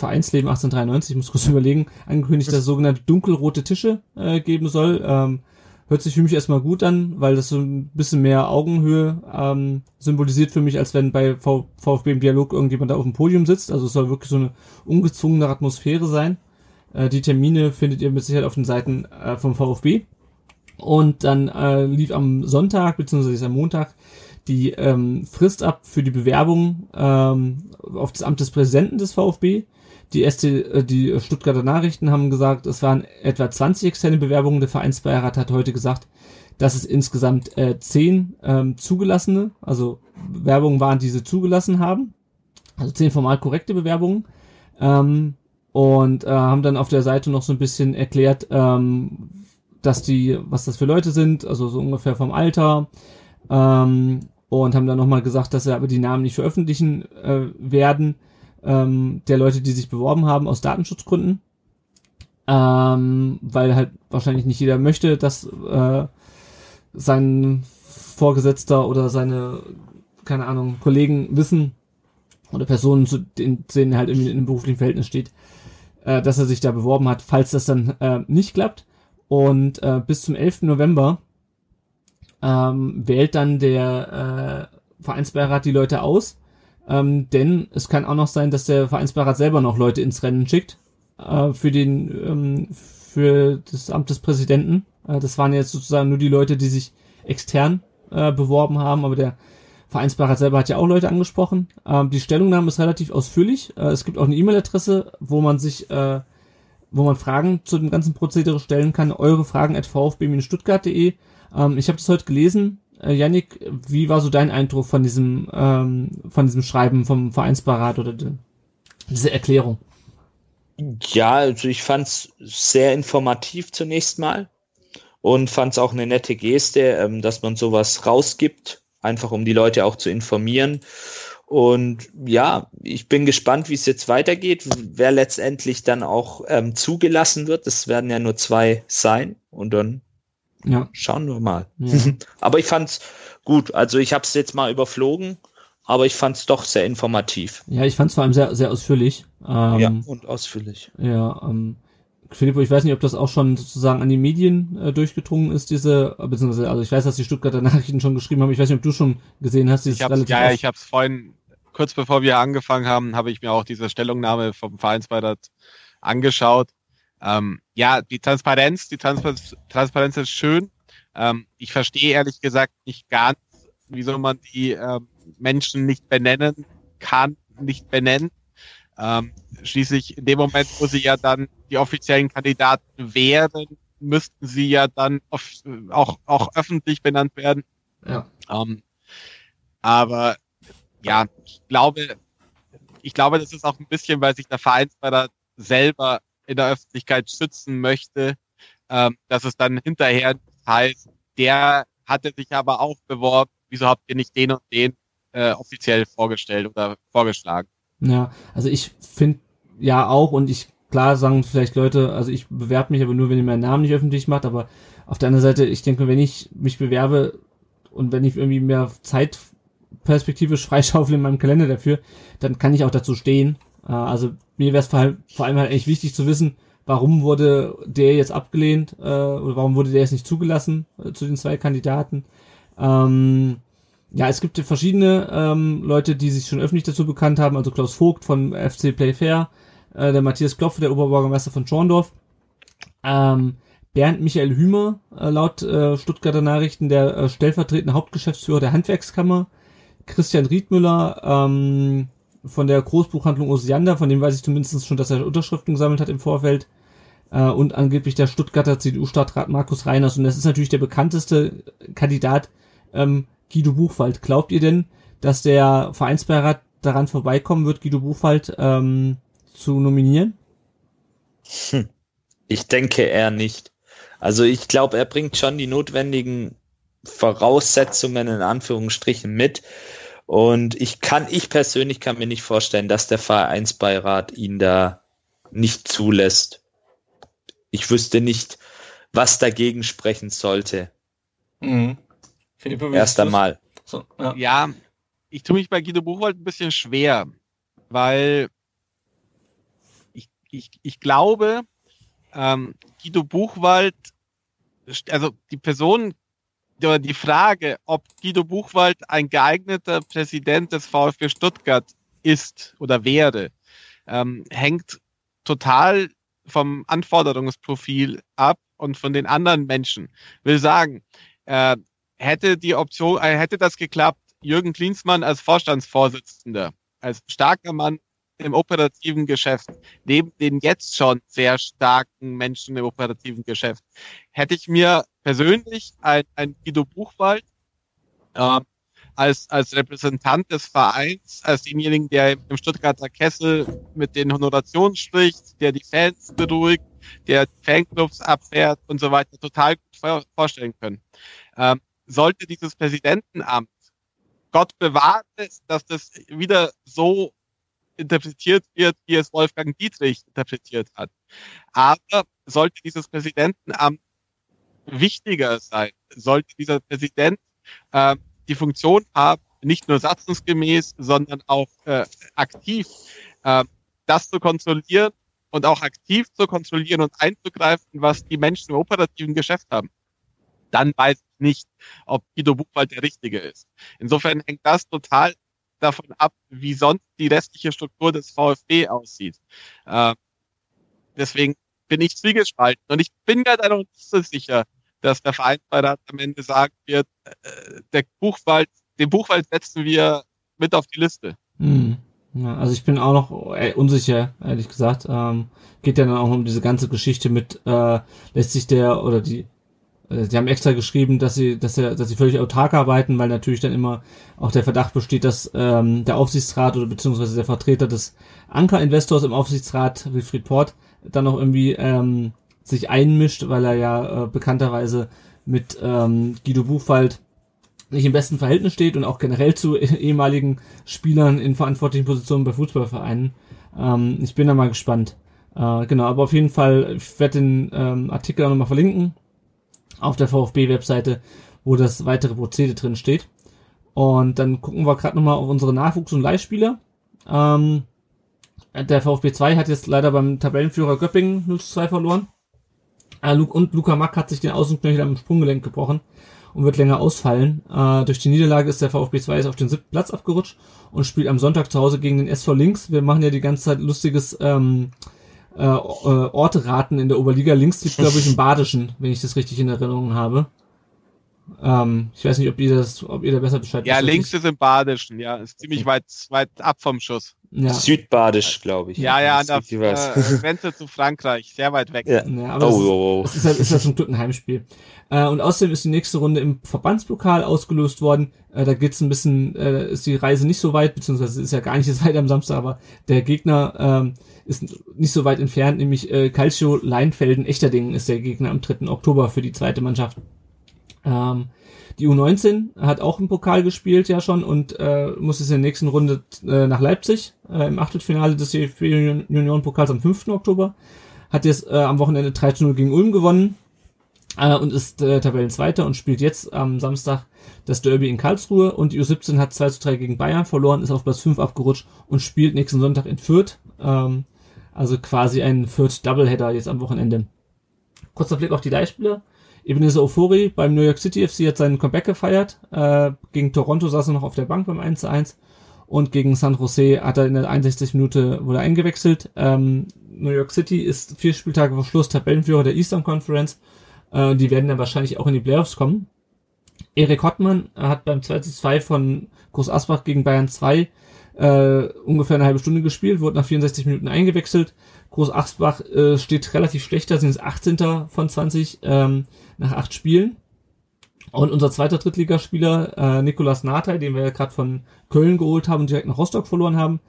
Vereinsleben 1893, ich muss kurz [laughs] überlegen, angekündigt, dass es sogenannte dunkelrote Tische äh, geben soll. Ähm, hört sich für mich erstmal gut an, weil das so ein bisschen mehr Augenhöhe ähm, symbolisiert für mich, als wenn bei v VfB im Dialog irgendjemand da auf dem Podium sitzt. Also es soll wirklich so eine ungezwungene Atmosphäre sein. Äh, die Termine findet ihr mit Sicherheit auf den Seiten äh, vom VfB. Und dann äh, lief am Sonntag beziehungsweise am Montag die ähm, Frist ab für die Bewerbung ähm, auf das Amt des Präsidenten des VfB. Die, ST, äh, die Stuttgarter Nachrichten haben gesagt, es waren etwa 20 externe Bewerbungen. Der Vereinsbeirat hat heute gesagt, dass es insgesamt äh, 10 ähm, zugelassene, also Bewerbungen waren, die sie zugelassen haben. Also 10 formal korrekte Bewerbungen. Ähm, und äh, haben dann auf der Seite noch so ein bisschen erklärt, ähm, dass die, was das für Leute sind, also so ungefähr vom Alter. Ähm, und haben dann nochmal gesagt, dass sie aber die Namen nicht veröffentlichen äh, werden ähm, der Leute, die sich beworben haben aus Datenschutzgründen. Ähm, weil halt wahrscheinlich nicht jeder möchte, dass äh, sein Vorgesetzter oder seine, keine Ahnung, Kollegen wissen oder Personen, zu denen halt in einem beruflichen Verhältnis steht, äh, dass er sich da beworben hat, falls das dann äh, nicht klappt. Und äh, bis zum 11. November ähm, wählt dann der äh, Vereinsbeirat die Leute aus ähm, denn es kann auch noch sein, dass der Vereinsbeirat selber noch Leute ins Rennen schickt äh, für den ähm, für das Amt des Präsidenten. Äh, das waren jetzt sozusagen nur die Leute, die sich extern äh, beworben haben, aber der Vereinsbeirat selber hat ja auch Leute angesprochen. Ähm, die Stellungnahme ist relativ ausführlich. Äh, es gibt auch eine E-Mail-Adresse, wo man sich, äh, wo man Fragen zu dem ganzen Prozedere stellen kann. Eure Fragen at vfb-stuttgart.de. Ähm, ich habe das heute gelesen. Äh, wie war so dein Eindruck von diesem, ähm, von diesem Schreiben vom Vereinsbeirat oder de, diese Erklärung? Ja, also ich fand es sehr informativ zunächst mal und fand es auch eine nette Geste, ähm, dass man sowas rausgibt, einfach um die Leute auch zu informieren. Und ja, ich bin gespannt, wie es jetzt weitergeht, wer letztendlich dann auch ähm, zugelassen wird. Es werden ja nur zwei sein und dann Ja. Schauen wir mal. Ja. [laughs] aber ich fand's gut. Also ich habe es jetzt mal überflogen, aber ich fand's doch sehr informativ. Ja, ich fand's vor allem sehr, sehr ausführlich. Ähm, ja, und ausführlich. Ja, ähm, Filippo, ich weiß nicht, ob das auch schon sozusagen an die Medien äh, durchgedrungen ist, diese, beziehungsweise, also ich weiß, dass die Stuttgarter [laughs] Nachrichten schon geschrieben haben. Ich weiß nicht, ob du schon gesehen hast. Ich hab's, ja, ja, ich habe es vorhin, kurz bevor wir angefangen haben, habe ich mir auch diese Stellungnahme vom Vereinsbeirat angeschaut. Ähm, ja, die Transparenz, die Transparenz, Transparenz ist schön. Ähm, ich verstehe ehrlich gesagt nicht ganz, wieso man die ähm, Menschen nicht benennen kann, nicht benennen. Ähm, schließlich in dem Moment, wo sie ja dann die offiziellen Kandidaten wären, müssten sie ja dann auch, auch öffentlich benannt werden. Ja. Ähm, aber ja, ich glaube, ich glaube, das ist auch ein bisschen, weil sich der Vereinsbeirat selber in der Öffentlichkeit schützen möchte, ähm, dass es dann hinterher heißt, der hatte sich aber auch beworben, wieso habt ihr nicht den und den äh, offiziell vorgestellt oder vorgeschlagen? Ja, also ich finde ja auch und ich klar sagen vielleicht Leute, also ich bewerbe mich aber nur, wenn ihr meinen Namen nicht öffentlich macht, aber auf der anderen Seite, ich denke, wenn ich mich bewerbe und wenn ich irgendwie mehr Zeit perspektivisch [laughs] freischaufel in meinem Kalender dafür, dann kann ich auch dazu stehen. Äh, also mir wäre es vor, vor allem halt echt wichtig zu wissen, warum wurde der jetzt abgelehnt äh, oder warum wurde der jetzt nicht zugelassen äh, zu den zwei Kandidaten. Ähm, ja, es gibt verschiedene ähm, Leute, die sich schon öffentlich dazu bekannt haben, also Klaus Vogt von FC Playfair, äh, der Matthias Klopfe, der Oberbürgermeister von Schorndorf, ähm, Bernd Michael Hümer, äh, laut äh, Stuttgarter Nachrichten, der äh, stellvertretende Hauptgeschäftsführer der Handwerkskammer, Christian Riedmüller ähm, von der Großbuchhandlung Osiander, von dem weiß ich zumindest schon, dass er Unterschriften gesammelt hat im Vorfeld, äh, und angeblich der Stuttgarter CDU-Stadtrat Markus Reiners. Und das ist natürlich der bekannteste Kandidat, ähm, Guido Buchwald. Glaubt ihr denn, dass der Vereinsbeirat daran vorbeikommen wird, Guido Buchwald ähm, zu nominieren? Hm. Ich denke eher nicht. Also ich glaube, er bringt schon die notwendigen Voraussetzungen in Anführungsstrichen mit. Und ich kann, ich persönlich kann mir nicht vorstellen, dass der Vereinsbeirat ihn da nicht zulässt. Ich wüsste nicht, was dagegen sprechen sollte. Mhm. Philippe, Erst einmal. So, ja. ja, ich tue mich bei Guido Buchwald ein bisschen schwer, weil ich, ich, ich glaube, ähm, Guido Buchwald, also die Person die Frage, ob Guido Buchwald ein geeigneter Präsident des VfB Stuttgart ist oder wäre, ähm, hängt total vom Anforderungsprofil ab und von den anderen Menschen. Will sagen, äh, hätte die Option, äh, hätte das geklappt, Jürgen Klinsmann als Vorstandsvorsitzender, als starker Mann im operativen Geschäft, neben den jetzt schon sehr starken Menschen im operativen Geschäft, hätte ich mir persönlich ein, ein Guido Buchwald äh, als, als Repräsentant des Vereins, als denjenigen, der im Stuttgarter Kessel mit den Honorationen spricht, der die Fans beruhigt, der Fanclubs abfährt und so weiter, total gut vorstellen können. Ähm, sollte dieses Präsidentenamt Gott bewahre, dass das wieder so interpretiert wird, wie es Wolfgang Dietrich interpretiert hat. Aber sollte dieses Präsidentenamt wichtiger sein, sollte dieser Präsident äh, die Funktion haben, nicht nur satzungsgemäß, sondern auch äh, aktiv äh, das zu kontrollieren und auch aktiv zu kontrollieren und einzugreifen, was die Menschen im operativen Geschäft haben dann weiß ich nicht, ob Guido Buchwald der Richtige ist. Insofern hängt das total davon ab, wie sonst die restliche Struktur des VfB aussieht. Äh, deswegen bin ich zwiegespalten und ich bin mir da noch nicht so sicher, dass der Vereinsbeirat am Ende sagen wird, äh, der Buchwald, den Buchwald setzen wir mit auf die Liste. Hm. Also ich bin auch noch äh, unsicher, ehrlich gesagt. Ähm, geht ja dann auch um diese ganze Geschichte mit, äh, lässt sich der oder die sie haben extra geschrieben, dass sie, dass, er, dass sie völlig autark arbeiten, weil natürlich dann immer auch der Verdacht besteht, dass ähm, der Aufsichtsrat oder beziehungsweise der Vertreter des Anker-Investors im Aufsichtsrat, Wilfried Port, dann noch irgendwie ähm, sich einmischt, weil er ja äh, bekannterweise mit ähm, Guido Buchwald nicht im besten Verhältnis steht und auch generell zu [laughs] ehemaligen Spielern in verantwortlichen Positionen bei Fußballvereinen. Ähm, ich bin da mal gespannt. Äh, genau, aber auf jeden Fall, ich werde den ähm, Artikel auch nochmal verlinken auf der VfB-Webseite, wo das weitere Prozedere drin steht. Und dann gucken wir gerade nochmal auf unsere Nachwuchs- und Leihspieler. Ähm, der VfB 2 hat jetzt leider beim Tabellenführer Göppingen 0 zu 2 verloren. Äh, und Luca Mack hat sich den Außenknöchel am Sprunggelenk gebrochen und wird länger ausfallen. Äh, durch die Niederlage ist der VfB 2 jetzt auf den siebten Platz abgerutscht und spielt am Sonntag zu Hause gegen den SV Links. Wir machen ja die ganze Zeit lustiges ähm, äh, äh Orte-Raten in der Oberliga. Links liegt, glaube ich, im Badischen, wenn ich das richtig in Erinnerung habe. Ähm, ich weiß nicht, ob ihr das, ob ihr da besser Bescheid Ja, links ist im Badischen, ja. Ist ziemlich weit, weit ab vom Schuss. Ja. Südbadisch, glaube ich. Ja, ja, an der äh, Grenze zu Frankreich, sehr weit weg. Ja, ja aber oh, ist, oh, oh. ist, halt, ist halt zum Glück ein Heimspiel. Äh, und außerdem ist die nächste Runde im Verbandspokal ausgelöst worden. Äh, da geht's ein bisschen, äh, ist die Reise nicht so weit, beziehungsweise ist ja gar nicht [laughs] so weit am Samstag, aber der Gegner ähm, ist nicht so weit entfernt, nämlich äh, Calcio Leinfelden Echterdingen ist der Gegner am 3. Oktober für die zweite Mannschaft. Ähm, die U19 hat auch im Pokal gespielt ja schon und äh, muss jetzt in der nächsten Runde äh, nach Leipzig äh, im Achtelfinale des DFB Union Pokals am 5. Oktober. Hat jetzt äh, am Wochenende 13-0 gegen Ulm gewonnen äh, und ist äh, Tabellenzweiter und spielt jetzt am Samstag das Derby in Karlsruhe und die U17 hat 2 zu 3 gegen Bayern verloren, ist auf Platz 5 abgerutscht und spielt nächsten Sonntag in Fürth. Ähm, also quasi ein Fürth Doubleheader jetzt am Wochenende. Kurzer Blick auf die Leihspieler. Ebenezer Ofori beim New York City FC hat seinen Comeback gefeiert. Äh, gegen Toronto saß er noch auf der Bank beim 1 1 und gegen San Jose hat er in der 61 Minute wurde eingewechselt. Ähm, New York City ist vier Spieltage vor Schluss Tabellenführer der Eastern Conference. Äh, die werden dann wahrscheinlich auch in die Playoffs kommen. Erik Hottmann hat beim 2 2 von Groß Asbach gegen Bayern 2 äh, ungefähr eine halbe Stunde gespielt, wurde nach 64 Minuten eingewechselt. Groß Asbach äh, steht relativ schlechter, sind es 18. von 20 ähm, nach acht Spielen. Und unser zweiter Drittligaspieler, äh, Nikolas Nathai, den wir ja gerade von Köln geholt haben und direkt nach Rostock verloren haben,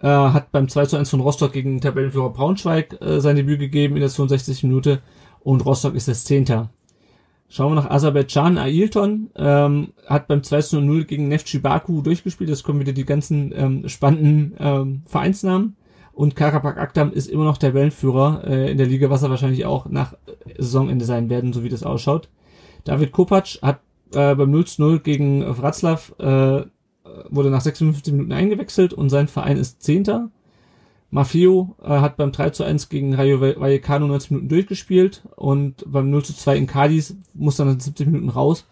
äh, hat beim 2 zu 1 von Rostock gegen Tabellenführer Braunschweig äh, sein Debüt gegeben in der 62. Minute und Rostock ist das Zehnter. Schauen wir nach Aserbaidschan. Ailton ähm, hat beim 2 zu 0 gegen Neftchi Baku durchgespielt. Das kommen wieder die ganzen ähm, spannenden ähm, Vereinsnamen. Und Karabakh Akdam ist immer noch der Wellenführer äh, in der Liga, was er wahrscheinlich auch nach Saisonende sein werden, so wie das ausschaut. David Kopacz hat äh, beim 0 zu 0 gegen Wroclaw äh, wurde nach 56 Minuten eingewechselt und sein Verein ist Zehnter. Mafio äh, hat beim 3 zu 1 gegen Rayo Vallecano 90 Minuten durchgespielt und beim 0 zu 2 in Cadiz muss dann nach 70 Minuten raus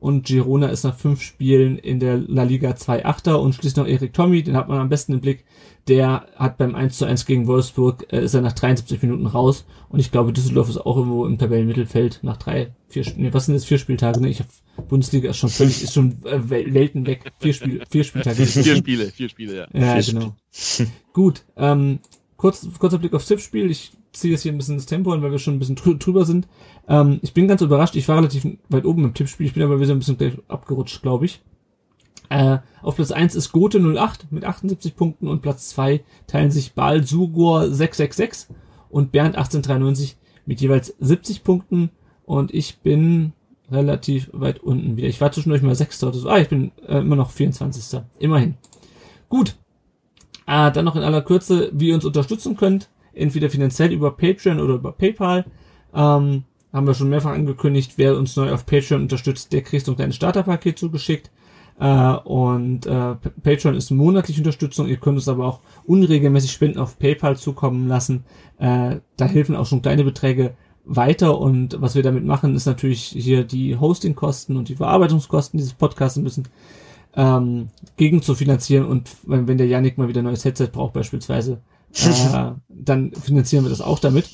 und Girona ist nach fünf Spielen in der La Liga 2 Achter und schließlich noch Erik Tommy, den hat man am besten im Blick. Der hat beim 1 zu 1 gegen Wolfsburg, äh, ist er nach 73 Minuten raus und ich glaube, Düsseldorf ist auch irgendwo im Tabellenmittelfeld nach drei, vier, nee, was sind jetzt vier Spieltage, ne? Ich hab, Bundesliga ist schon völlig, ist schon äh, Welten weg. Vier Spiele, vier Spieltage. [laughs] vier Spiele, vier Spiele, ja. Ja, genau. [laughs] Gut, ähm, kurz, kurzer Blick aufs Tippspiel. Ich ziehe jetzt hier ein bisschen das Tempo an, weil wir schon ein bisschen drüber sind. Ähm, ich bin ganz überrascht. Ich war relativ weit oben im Tippspiel. Ich bin aber wieder ein bisschen abgerutscht, glaube ich. Äh, auf Platz 1 ist Gote 08 mit 78 Punkten und Platz 2 teilen sich Bal Sugur 666 und Bernd 1893 mit jeweils 70 Punkten und ich bin relativ weit unten wieder. Ich war zwischendurch mal Sechster oder so. Ah, ich bin äh, immer noch 24. Immerhin. Gut. Äh, dann noch in aller Kürze, wie ihr uns unterstützen könnt entweder finanziell über Patreon oder über PayPal. Ähm, haben wir schon mehrfach angekündigt, wer uns neu auf Patreon unterstützt, der kriegt so ein kleines Starterpaket zugeschickt. Äh, und äh, Patreon ist monatliche Unterstützung. Ihr könnt uns aber auch unregelmäßig Spenden auf PayPal zukommen lassen. Äh, da helfen auch schon kleine Beträge weiter. Und was wir damit machen, ist natürlich hier die Hostingkosten und die Verarbeitungskosten dieses Podcasts ein bisschen ähm, gegen zu finanzieren. Und wenn, der Yannick mal wieder ein neues Headset braucht beispielsweise, äh, [laughs] dann finanzieren wir das auch damit.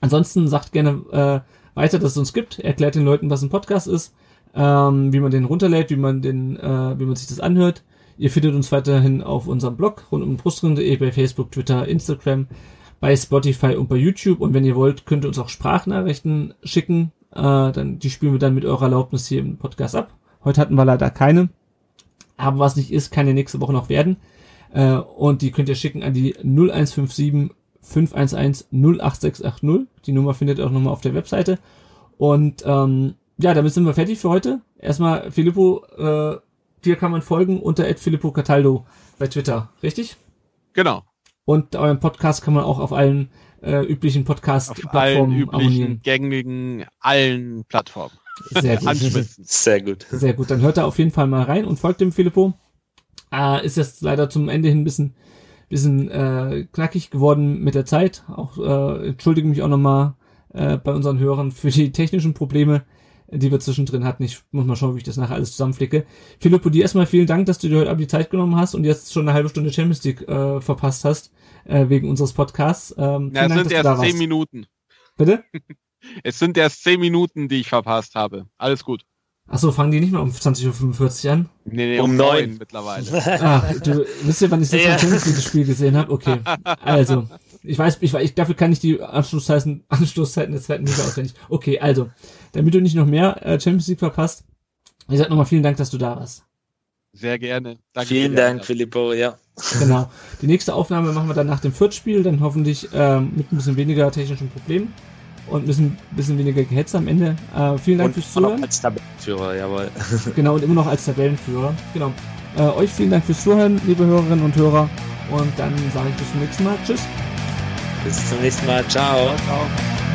Ansonsten sagt gerne äh, weiter, dass es uns gibt, erklärt den Leuten, was ein Podcast ist, ähm, wie man den runterlädt, wie man den, äh, wie man sich das anhört. Ihr findet uns weiterhin auf unserem Blog rund um Brustring.de, bei Facebook, Twitter, Instagram, bei Spotify und bei YouTube. Und wenn ihr wollt, könnt ihr uns auch Sprachnachrichten schicken. Äh, dann, die spielen wir dann mit eurer Erlaubnis hier im Podcast ab. Heute hatten wir leider keine. Aber was nicht ist, kann ja nächste Woche noch werden. Äh, und die könnt ihr schicken an die 0157 511 08680. Die Nummer findet ihr auch nochmal auf der Webseite. Und ähm, ja, damit sind wir fertig für heute. Erstmal, Filippo, äh, dir kann man folgen unter Filippo Cataldo bei Twitter, richtig? Genau. Und euren Podcast kann man auch auf allen äh, üblichen Auf allen Podcast-Plattformen üblichen, abonnieren. gängigen, allen Plattformen. Sehr gut. Sehr gut. Sehr gut, dann hört da auf jeden Fall mal rein und folgt dem Filippo. Äh, ist jetzt leider zum Ende hin ein bisschen, bisschen äh, knackig geworden mit der Zeit. Auch äh, entschuldige mich auch nochmal äh, bei unseren Hörern für die technischen Probleme, die wir zwischendrin hatten. Ich muss mal schauen, wie ich das nachher alles zusammenflicke. Filippo, dir erstmal vielen Dank, dass du dir heute Abend die Zeit genommen hast und jetzt schon eine halbe Stunde Champions League äh, verpasst hast, äh, wegen unseres Podcasts. Ähm, Ja, vielen es Dank, sind dass du da erst zehn warst. Minuten. Bitte? [laughs] Es sind erst zehn Minuten, die ich verpasst habe. Alles gut. Achso, fangen die nicht mehr um 20.45 Uhr an? Nee, nee, Um um, neun. neun mittlerweile. [laughs] Ach, du wisst ihr, wann ich das Ja. Champions League Spiel gesehen habe? Okay. Also, ich weiß, ich weiß, ich, dafür kann ich die Anschlusszeiten, Anschlusszeiten der zweiten Liga auswendig. Okay, also, damit du nicht noch mehr äh, Champions League verpasst, ich sag nochmal vielen Dank, dass du da warst. Sehr gerne. Danke Vielen Dank. Filippo, ja. Genau. Die nächste Aufnahme machen wir dann nach dem Viertspiel, dann hoffentlich ähm, mit ein bisschen weniger technischen Problemen und ein bisschen, bisschen weniger Gehetze am Ende. Äh, vielen Dank Und fürs auch noch Zuhören. als Tabellenführer, jawohl. [laughs] [laughs] Genau, und immer noch als Tabellenführer. Genau. Äh, euch vielen Dank fürs Zuhören, liebe Hörerinnen und Hörer. Und dann sage ich bis zum nächsten Mal. Tschüss. Bis zum nächsten Mal. Ciao. Ciao.